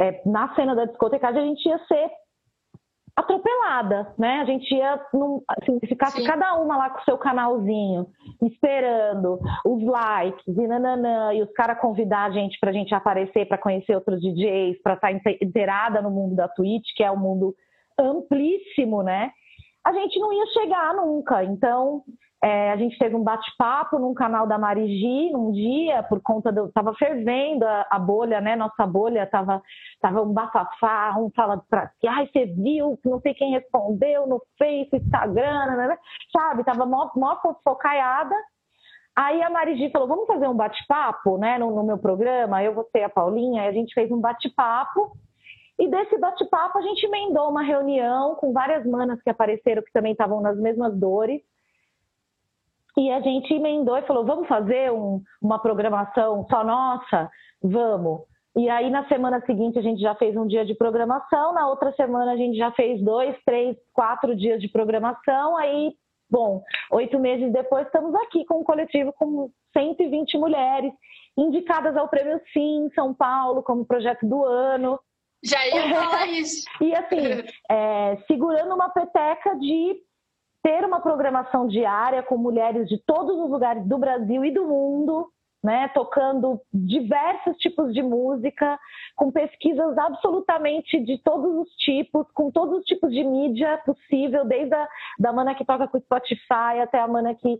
é, na cena da discotecagem, a gente ia ser atropelada, né? A gente ia, num, assim, ficasse Sim. cada uma lá com o seu canalzinho, esperando os likes e nananã, e os caras convidar a gente pra gente aparecer, para conhecer outros DJs, para estar tá inteirada no mundo da Twitch, que é um mundo amplíssimo, né? A gente não ia chegar nunca. Então, é, a gente teve um bate-papo num canal da Marigi num dia, por conta do. Tava fervendo a, a bolha, né? Nossa bolha tava, tava um bafafá, um fala pra si, ai, você viu, não sei quem respondeu no Face, Instagram, né, né, né? sabe? Tava mó, mó focaiada. Aí a Marigi falou, vamos fazer um bate-papo, né, no, no meu programa, eu, você e a Paulinha, e a gente fez um bate-papo. E desse bate-papo a gente emendou uma reunião com várias manas que apareceram que também estavam nas mesmas dores. E a gente emendou e falou: vamos fazer um, uma programação só nossa? Vamos. E aí, na semana seguinte, a gente já fez um dia de programação, na outra semana, a gente já fez dois, três, quatro dias de programação. Aí, bom, oito meses depois, estamos aqui com um coletivo com 120 mulheres indicadas ao Prêmio Sim São Paulo como projeto do ano. Já ia falar isso. (laughs) e assim, é, segurando uma peteca de ter uma programação diária com mulheres de todos os lugares do Brasil e do mundo, né, tocando diversos tipos de música, com pesquisas absolutamente de todos os tipos, com todos os tipos de mídia possível, desde a da mana que toca com Spotify até a mana que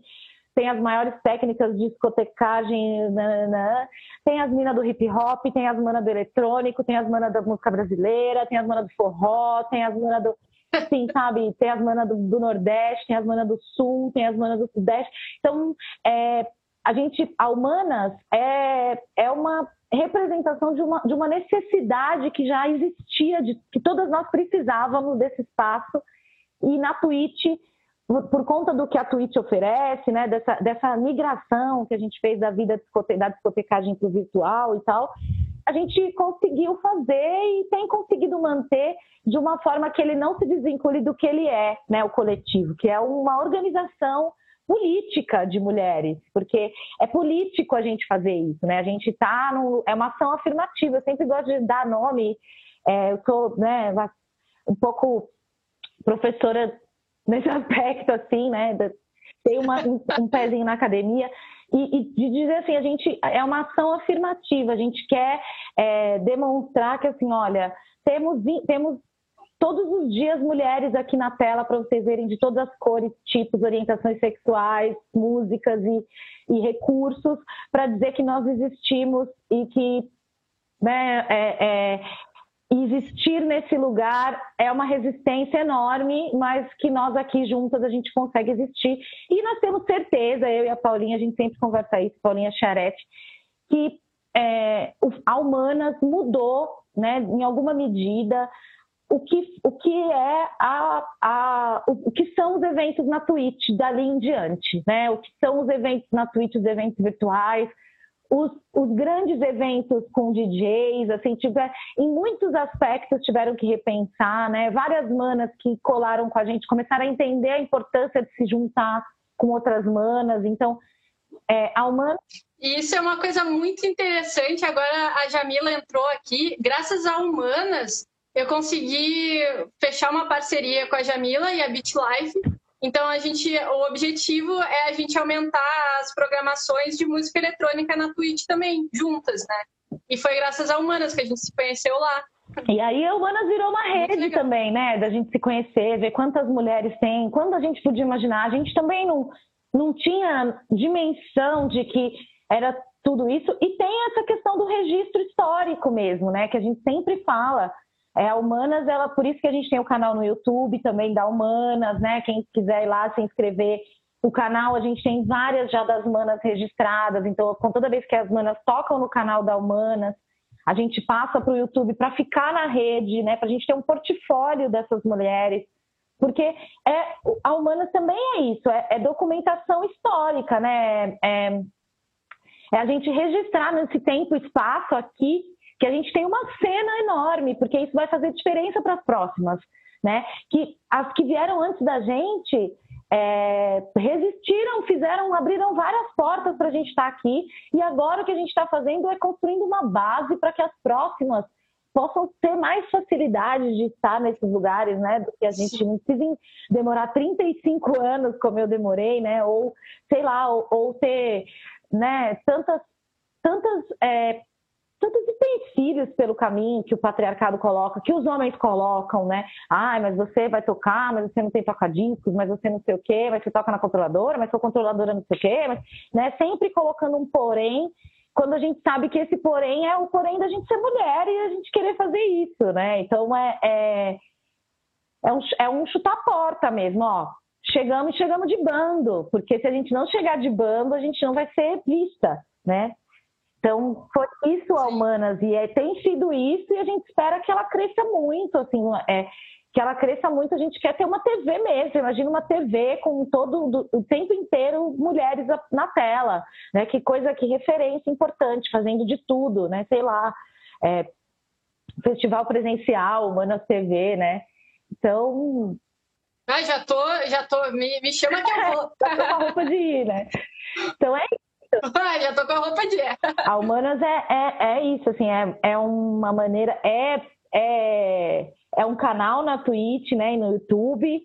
tem as maiores técnicas de discotecagem, né, né, tem as minas do hip hop, tem as manas do eletrônico, tem as manas da música brasileira, tem as manas do forró, tem as manas do Assim, sabe? Tem as manas do, do, Nordeste, tem as manas do Sul, tem as manas do Sudeste. Então, é, a gente, a Humanas é, é uma representação de uma, de uma necessidade que já existia, de, que todas nós precisávamos desse espaço. E na Twitch, por, conta do que a Twitch oferece, né, dessa, dessa migração que a gente fez da vida da discotecagem para o virtual e tal, a gente conseguiu fazer e tem conseguido manter de uma forma que ele não se desvincule do que ele é, né, o coletivo, que é uma organização política de mulheres, porque é político a gente fazer isso, né? A gente está no é uma ação afirmativa. Eu sempre gosto de dar nome. É, eu sou, né, um pouco professora nesse (laughs) aspecto, assim, né? Tem uma, um, um pezinho na academia e, e, de dizer assim, a gente é uma ação afirmativa, a gente quer é, demonstrar que assim, olha, temos, temos todos os dias mulheres aqui na tela para vocês verem de todas as cores, tipos, orientações sexuais, músicas e, e recursos para dizer que nós existimos e que né, é, é, existir nesse lugar é uma resistência enorme, mas que nós aqui juntas a gente consegue existir. E nós temos certeza, eu e a Paulinha, a gente sempre conversa isso, Paulinha Charete, que é, a Humanas mudou, né, em alguma medida, o que, o que é a, a, o que são os eventos na Twitch dali em diante, né? O que são os eventos na Twitch, os eventos virtuais, os, os, grandes eventos com DJs, assim, tiver, em muitos aspectos tiveram que repensar, né? Várias manas que colaram com a gente começaram a entender a importância de se juntar com outras manas. Então, é, a humana. Isso é uma coisa muito interessante. Agora a Jamila entrou aqui. Graças a Humanas, eu consegui fechar uma parceria com a Jamila e a BitLife então a gente, o objetivo é a gente aumentar as programações de música eletrônica na Twitch também, juntas, né? E foi graças a Humanas que a gente se conheceu lá. E aí a Humanas virou uma rede também, né? Da gente se conhecer, ver quantas mulheres tem, quando a gente podia imaginar. A gente também não, não tinha dimensão de que era tudo isso. E tem essa questão do registro histórico mesmo, né? Que a gente sempre fala. É, a Humanas, ela, por isso que a gente tem o canal no YouTube também da Humanas, né? Quem quiser ir lá se inscrever. O canal, a gente tem várias já das Humanas registradas, então, com toda vez que as Humanas tocam no canal da Humanas, a gente passa para o YouTube para ficar na rede, né? Para a gente ter um portfólio dessas mulheres. Porque é, a Humanas também é isso, é, é documentação histórica, né? É, é a gente registrar nesse tempo e espaço aqui que a gente tem uma cena enorme, porque isso vai fazer diferença para as próximas, né? Que as que vieram antes da gente é, resistiram, fizeram, abriram várias portas para a gente estar tá aqui, e agora o que a gente está fazendo é construindo uma base para que as próximas possam ter mais facilidade de estar nesses lugares, né? Do que a gente não precisa demorar 35 anos, como eu demorei, né? Ou, sei lá, ou, ou ter né, tantas, tantas é, tantos utensílios pelo caminho que o patriarcado coloca, que os homens colocam, né? Ai, mas você vai tocar, mas você não tem toca-discos, mas você não sei o quê, mas você toca na controladora, mas sua controladora não sei o quê, mas, né? Sempre colocando um porém, quando a gente sabe que esse porém é o porém da gente ser mulher e a gente querer fazer isso, né? Então é, é, é, um, é um chutar porta mesmo, ó. Chegamos e chegamos de bando, porque se a gente não chegar de bando, a gente não vai ser vista, né? Então, foi isso a Humanas, e é, tem sido isso, e a gente espera que ela cresça muito, assim, é, que ela cresça muito, a gente quer ter uma TV mesmo, imagina uma TV com todo, do, o tempo inteiro, mulheres na tela, né, que coisa, que referência importante, fazendo de tudo, né, sei lá, é, festival presencial, Humanas TV, né, então... Ah, já tô, já tô, me, me chama que eu vou. (laughs) tá com a roupa de ir, né? Então é (laughs) já tô com a roupa de A Humanas é, é, é isso, assim, é, é uma maneira, é, é, é um canal na Twitch, né, e no YouTube,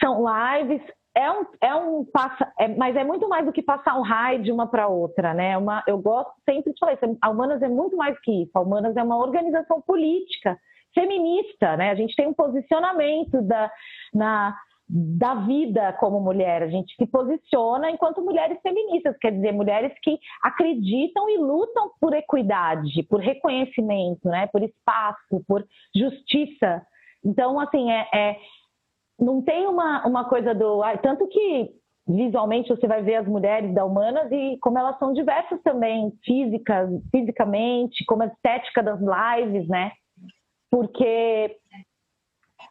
são lives, é um, é um passa, é, mas é muito mais do que passar um raio de uma para outra, né? Uma, eu gosto sempre de falar isso. A Humanas é muito mais que isso. A Humanas é uma organização política, feminista, né? A gente tem um posicionamento da, na, da vida como mulher. A gente se posiciona enquanto mulheres feministas, quer dizer, mulheres que acreditam e lutam por equidade, por reconhecimento, né? por espaço, por justiça. Então, assim, é, é não tem uma, uma coisa do. tanto que visualmente você vai ver as mulheres da Humanas e como elas são diversas também, físicas, fisicamente, como a estética das lives, né? Porque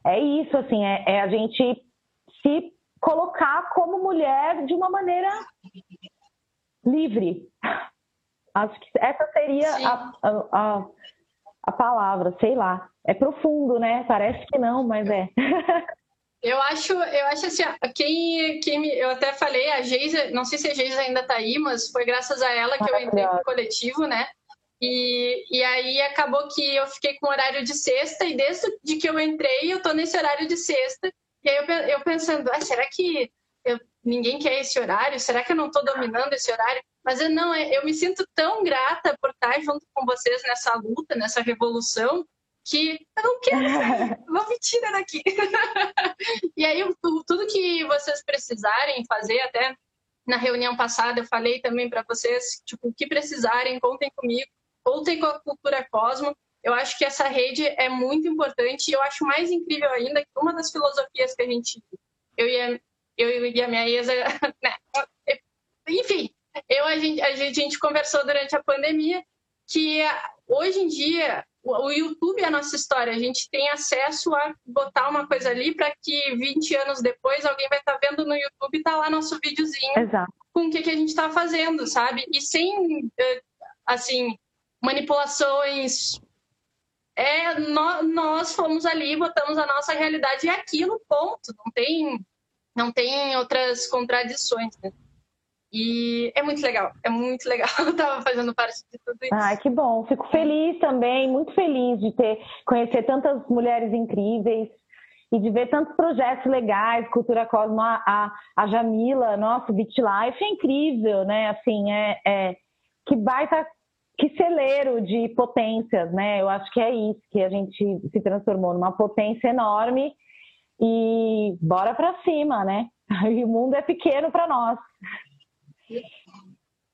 é isso, assim, é, é a gente se colocar como mulher de uma maneira livre. Acho que essa seria a, a, a, palavra, sei lá. É profundo, né? Parece que não, mas é. (laughs) Eu acho, eu acho assim, quem, quem me, eu até falei, a Geisa, não sei se a Geisa ainda está aí, mas foi graças a ela que eu entrei no coletivo, né? E, e aí acabou que eu fiquei com horário de sexta, e desde de que eu entrei, eu tô nesse horário de sexta, e aí eu, eu pensando, ah, será que eu, ninguém quer esse horário? Será que eu não estou dominando esse horário? Mas eu não, eu me sinto tão grata por estar junto com vocês nessa luta, nessa revolução, que eu não quero (laughs) vou me tirar daqui. (laughs) e aí, tudo que vocês precisarem fazer, até na reunião passada eu falei também para vocês, tipo, o que precisarem, contem comigo, contem com a Cultura Cosmo. Eu acho que essa rede é muito importante e eu acho mais incrível ainda que uma das filosofias que a gente, eu e a, eu e a minha ex, (laughs) né, enfim, eu, a gente, a gente conversou durante a pandemia que hoje em dia o YouTube é a nossa história. A gente tem acesso a botar uma coisa ali para que 20 anos depois alguém vai estar tá vendo no YouTube e tá lá nosso videozinho Exato. com o que, que a gente está fazendo, sabe? E sem, eh, assim, manipulações. É, nós, nós fomos ali, botamos a nossa realidade e aquilo, ponto. Não tem, não tem outras contradições, né? E é muito legal, é muito legal. (laughs) Eu tava fazendo parte de tudo isso. Ai, que bom. Fico feliz também, muito feliz de ter conhecer tantas mulheres incríveis e de ver tantos projetos legais, Cultura Cosmo, a, a, a Jamila, nosso Beat Life é incrível, né? Assim, é, é que baita que celeiro de potências, né? Eu acho que é isso que a gente se transformou numa potência enorme e bora para cima, né? (laughs) O mundo é pequeno para nós.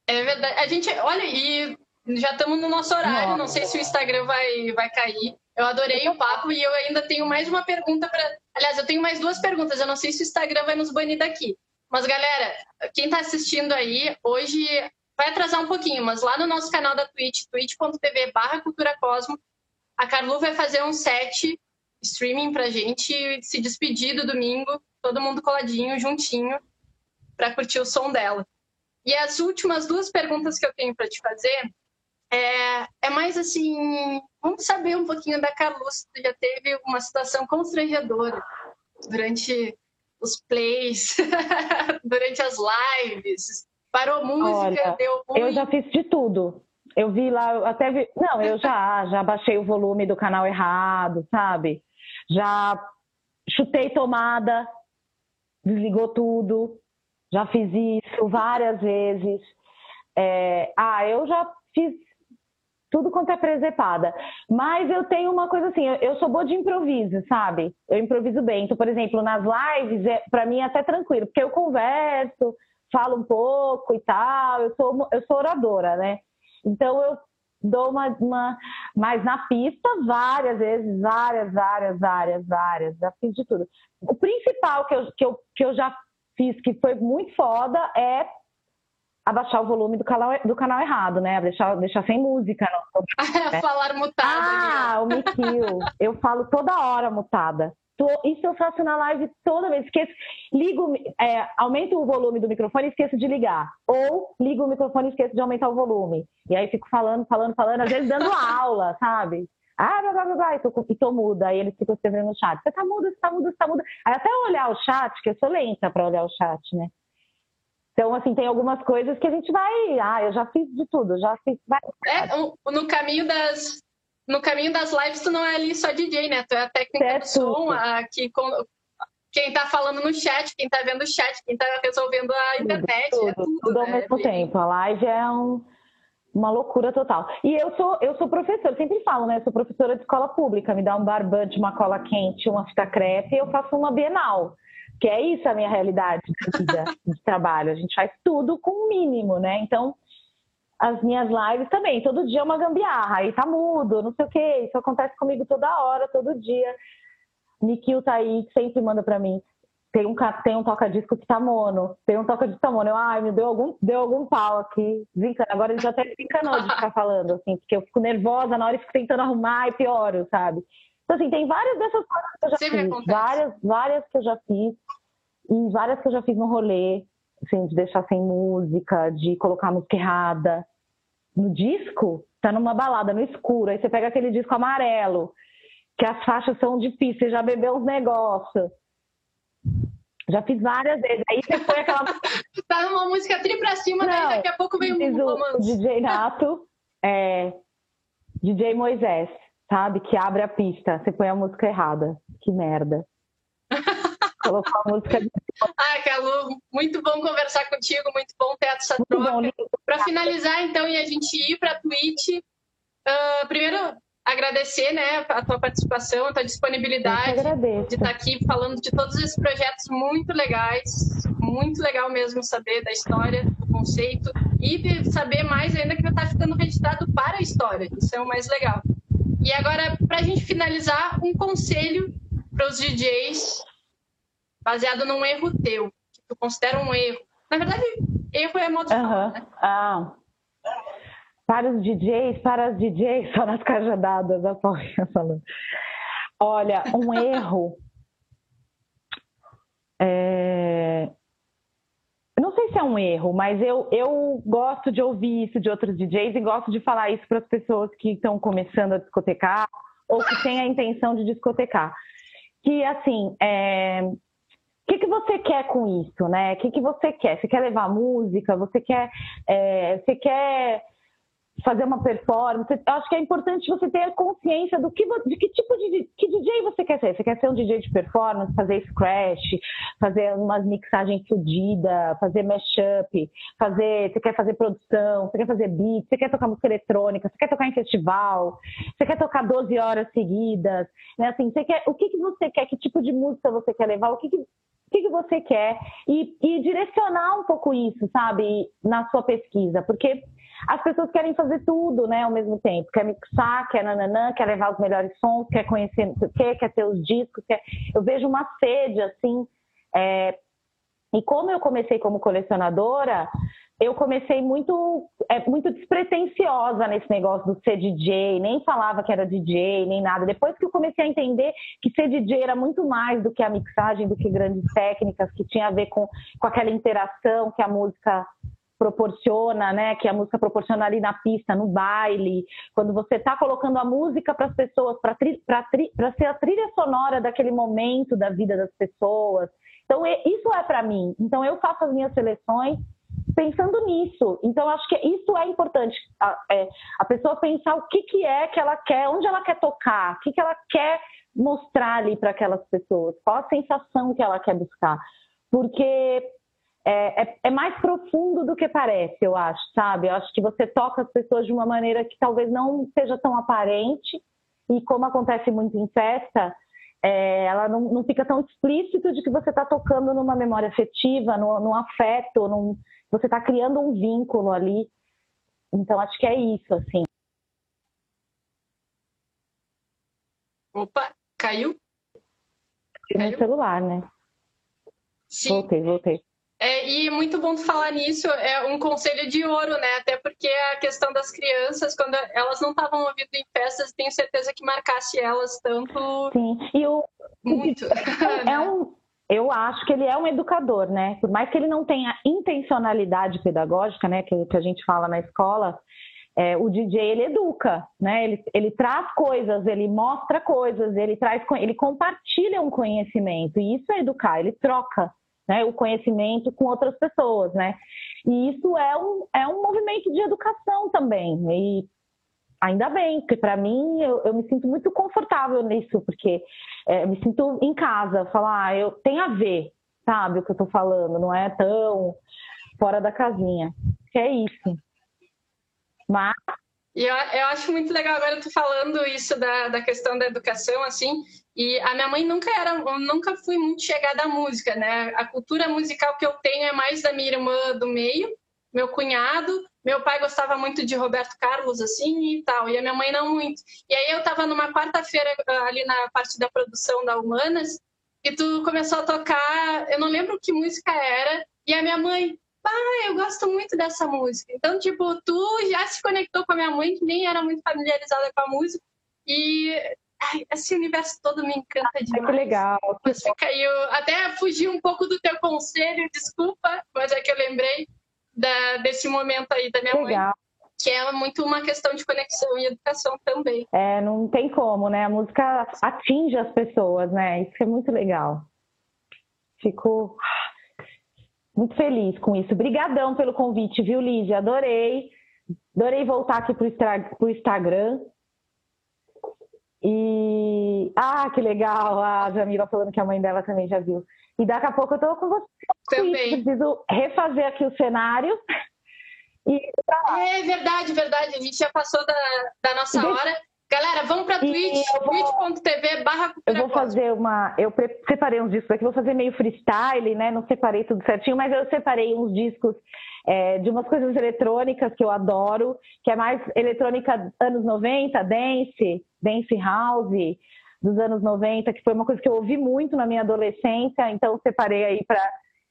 É verdade. A gente, olha, e já estamos no nosso horário. Nossa. Não sei se o Instagram vai, vai cair. Eu adorei o papo e eu ainda tenho mais uma pergunta para. Aliás, eu tenho mais duas perguntas. Eu não sei se o Instagram vai nos banir daqui. Mas, galera, quem está assistindo aí, hoje vai atrasar um pouquinho, mas lá no nosso canal da Twitch, twitch.tv barra Cultura Cosmo, a Carlu vai fazer um set streaming pra gente se despedir do domingo, todo mundo coladinho, juntinho, para curtir o som dela. E as últimas duas perguntas que eu tenho para te fazer é, é, mais assim, vamos saber um pouquinho da Carlos. Tu já teve uma situação constrangedora durante os plays, (laughs) durante as lives, parou música, Olha, deu ruim. Eu já fiz de tudo. Eu vi lá, eu até vi. Não, eu já, (laughs) já baixei o volume do canal errado, sabe? Já chutei tomada, desligou tudo. Já fiz isso várias vezes. É, ah, eu já fiz tudo quanto é presepada. Mas eu tenho uma coisa assim, eu, sou boa de improviso, sabe? Eu improviso bem. Então, por exemplo, nas lives, é, para mim é até tranquilo, porque eu converso, falo um pouco e tal. Eu sou, eu sou oradora, né? Então eu dou uma, uma. Mas na pista, várias vezes, várias, várias, várias, várias. Já fiz de tudo. O principal que eu, que eu, que eu já fiz que foi muito foda é abaixar o volume do canal, do canal errado, né? Deixar, deixar sem música. Não, (laughs) né? Falar mutada. Ah, o Mikil. eu falo toda hora mutada. Isso eu faço na live toda vez. Esqueço, ligo, é, aumento o volume do microfone e esqueço de ligar. Ou ligo o microfone e esqueço de aumentar o volume. E aí fico falando, falando, falando, às vezes dando (laughs) aula, sabe? Ah, blá, blá, blá, blá, e tô, e tô muda. Aí eles ficam escrevendo no chat. Você tá muda, você tá muda, você tá muda. Aí até olhar o chat, que eu sou lenta para olhar o chat, né? Então, assim, tem algumas coisas que a gente vai. Ah, eu já fiz de tudo, já fiz. É, no caminho das. No caminho das lives, tu não é ali só DJ, né? Tu é a técnica é do som, a, que, quem tá falando no chat, quem tá vendo o chat, quem tá resolvendo a internet. Tudo, é tudo, tudo né? ao mesmo tempo. A live é um uma loucura total. E eu sou, eu sou professora, sempre falo, né? Eu sou professora de escola pública, me dá um barbante, uma cola quente, uma fita crepe, eu faço uma bienal. Que é isso a minha realidade de vida, de (laughs) trabalho. A gente faz tudo com o mínimo, né? Então, as minhas lives também, todo dia é uma gambiarra, aí tá mudo, não sei o quê, isso acontece comigo toda hora, todo dia. Nikil tá aí, sempre manda para mim tem um, tem um toca-disco que tá mono, tem um toca-disco que tá mono. Eu, ai, me deu algum, deu algum pau aqui, desencana. Agora ele já até desencanou de ficar falando, assim, porque eu fico nervosa na hora e fico tentando arrumar e pioro, sabe? Então, assim, tem várias dessas coisas que eu já Sempre fiz, acontece. várias, várias que eu já fiz, e várias que eu já fiz no rolê, assim, de deixar sem música, de colocar música errada. No disco, tá numa balada no escuro, aí você pega aquele disco amarelo, que as faixas são difíceis, já bebeu uns negócios já fiz várias vezes. Aí você foi aquela. (laughs) tá numa música tri pra cima, Não, daí daqui a pouco vem um romance. DJ Nato, é, DJ Moisés, sabe? Que abre a pista. Você põe a música errada. Que merda. Colocou a música de Ah, Calu, muito bom conversar contigo, muito bom ter essa troca. Para finalizar, então, e a gente ir para a Twitch, uh, primeiro agradecer né, a tua participação, a tua disponibilidade de estar aqui falando de todos esses projetos muito legais. Muito legal mesmo saber da história, do conceito e de saber mais ainda que está ficando registrado para a história. Isso é o mais legal. E agora, para a gente finalizar, um conselho para os DJs baseado num erro teu, que tu considera um erro. Na verdade, erro é modo de uhum. falar, né? Ah. Para os DJs, para os DJs, (laughs) só nas cajadadas, a Paulinha falando. Olha, um (laughs) erro. É... Não sei se é um erro, mas eu, eu gosto de ouvir isso de outros DJs e gosto de falar isso para as pessoas que estão começando a discotecar ou que têm a intenção de discotecar. Que, assim, é que, que você quer com isso, né? O que, que você quer? Você quer levar música? Você quer, é, você quer fazer uma performance? Eu acho que é importante você ter consciência do que, de que tipo de que DJ você quer ser. Você quer ser um DJ de performance, fazer scratch, fazer umas mixagens fodidas, fazer mashup, fazer, você quer fazer produção, você quer fazer beat, você quer tocar música eletrônica, você quer tocar em festival, você quer tocar 12 horas seguidas, né? Assim, você quer, o que, que você quer, que tipo de música você quer levar, o que, que o que, que você quer e, e, direcionar um pouco isso, sabe, na sua pesquisa, porque as pessoas querem fazer tudo, né, ao mesmo tempo, quer mixar, quer nananã, quer levar os melhores sons, quer conhecer, quer, quer ter os discos, quer... eu vejo uma sede, assim, é... e como eu comecei como colecionadora, eu comecei muito, é, muito despretensiosa nesse negócio do ser DJ, nem falava que era DJ, nem nada. Depois que eu comecei a entender que ser DJ era muito mais do que a mixagem, do que grandes técnicas, que tinha a ver com, com aquela interação que a música proporciona, né? Que a música proporciona ali na pista, no baile, quando você está colocando a música para as pessoas, para ser a trilha sonora daquele momento da vida das pessoas. Então, isso é para mim. Então, eu faço as minhas seleções pensando nisso. Então, acho que isso é importante. A, é, a pessoa pensar o que, que é que ela quer, onde ela quer tocar, o que, que ela quer mostrar ali para aquelas pessoas, qual a sensação que ela quer buscar. Porque é, é, é, mais profundo do que parece, eu acho, sabe? Eu acho que você toca as pessoas de uma maneira que talvez não seja tão aparente, e como acontece muito em festa, é, ela não, não, fica tão explícito de que você está tocando numa memória afetiva, num, num afeto, num, você está criando um vínculo ali. Então, acho que é isso, assim. Opa, caiu? Caiu no celular, né? Sim. Voltei, voltei. É, e muito bom falar nisso, é um conselho de ouro, né? Até porque a questão das crianças, quando elas não estavam ouvindo em festas, tenho certeza que marcasse elas tanto. Sim, e o. Muito. (laughs) É, é um, eu acho que ele é um educador, né? Por mais que ele não tenha intencionalidade pedagógica, né, que, que a gente fala na escola, é, o DJ ele educa, né? Ele, ele traz coisas, ele mostra coisas, ele traz, ele compartilha um conhecimento e isso é educar. Ele troca, né, o conhecimento com outras pessoas, né? E isso é um, é um movimento de educação também. E ainda bem, porque para mim eu, eu, me sinto muito confortável nisso, porque é, me sinto em casa, falar, ah, eu tem a ver, sabe, o que eu estou falando, não é tão fora da casinha. Que é isso. Mas e eu, eu acho muito legal agora tu falando isso da, da questão da educação, assim. E a minha mãe nunca era, nunca fui muito chegada à música, né? A cultura musical que eu tenho é mais da minha irmã do meio, meu cunhado, meu pai gostava muito de Roberto Carlos, assim, e tal, e a minha mãe não muito. E aí eu tava numa quarta-feira ah, ali na parte da produção da Humanas, e tu começou a tocar, eu não lembro que música era, e a minha mãe, pai, eu gosto muito dessa música. Então, tipo, tu já se conectou com a minha mãe, que nem era muito familiarizada com a música, e ai, esse universo todo me encanta demais. que legal. Caiu, até fugi um pouco do teu conselho, desculpa, mas é que eu lembrei da, desse momento aí da minha Legal. mãe. Que é muito uma questão de conexão e educação também. É, não tem como, né? A música atinge as pessoas, né? Isso é muito legal. Fico muito feliz com isso. Obrigadão pelo convite, viu, Lígia? Adorei. Adorei voltar aqui para o Instagram. E. Ah, que legal! A Jamila falando que a mãe dela também já viu. E daqui a pouco eu tô com você. Também. Preciso refazer aqui o cenário. E... É verdade, verdade. A gente já passou da, da nossa hora. Galera, vamos para Twitch, twitch.tv barra Eu vou fazer uma. Eu separei uns discos aqui, vou fazer meio freestyle, né? Não separei tudo certinho, mas eu separei uns discos é, de umas coisas eletrônicas que eu adoro, que é mais eletrônica anos 90, dance, dance house dos anos 90, que foi uma coisa que eu ouvi muito na minha adolescência, então separei aí para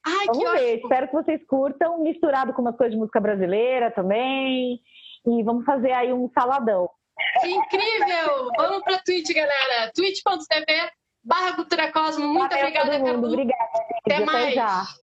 Ai, Vamos ver, ótimo. espero que vocês curtam, misturado com umas coisas de música brasileira também. E vamos fazer aí um saladão. Que incrível! Vamos para Twitch, galera. twitch.tv barra Cultura Cosmo. Muito Valeu, obrigada. Cadu. Obrigada. Até Até mais. já.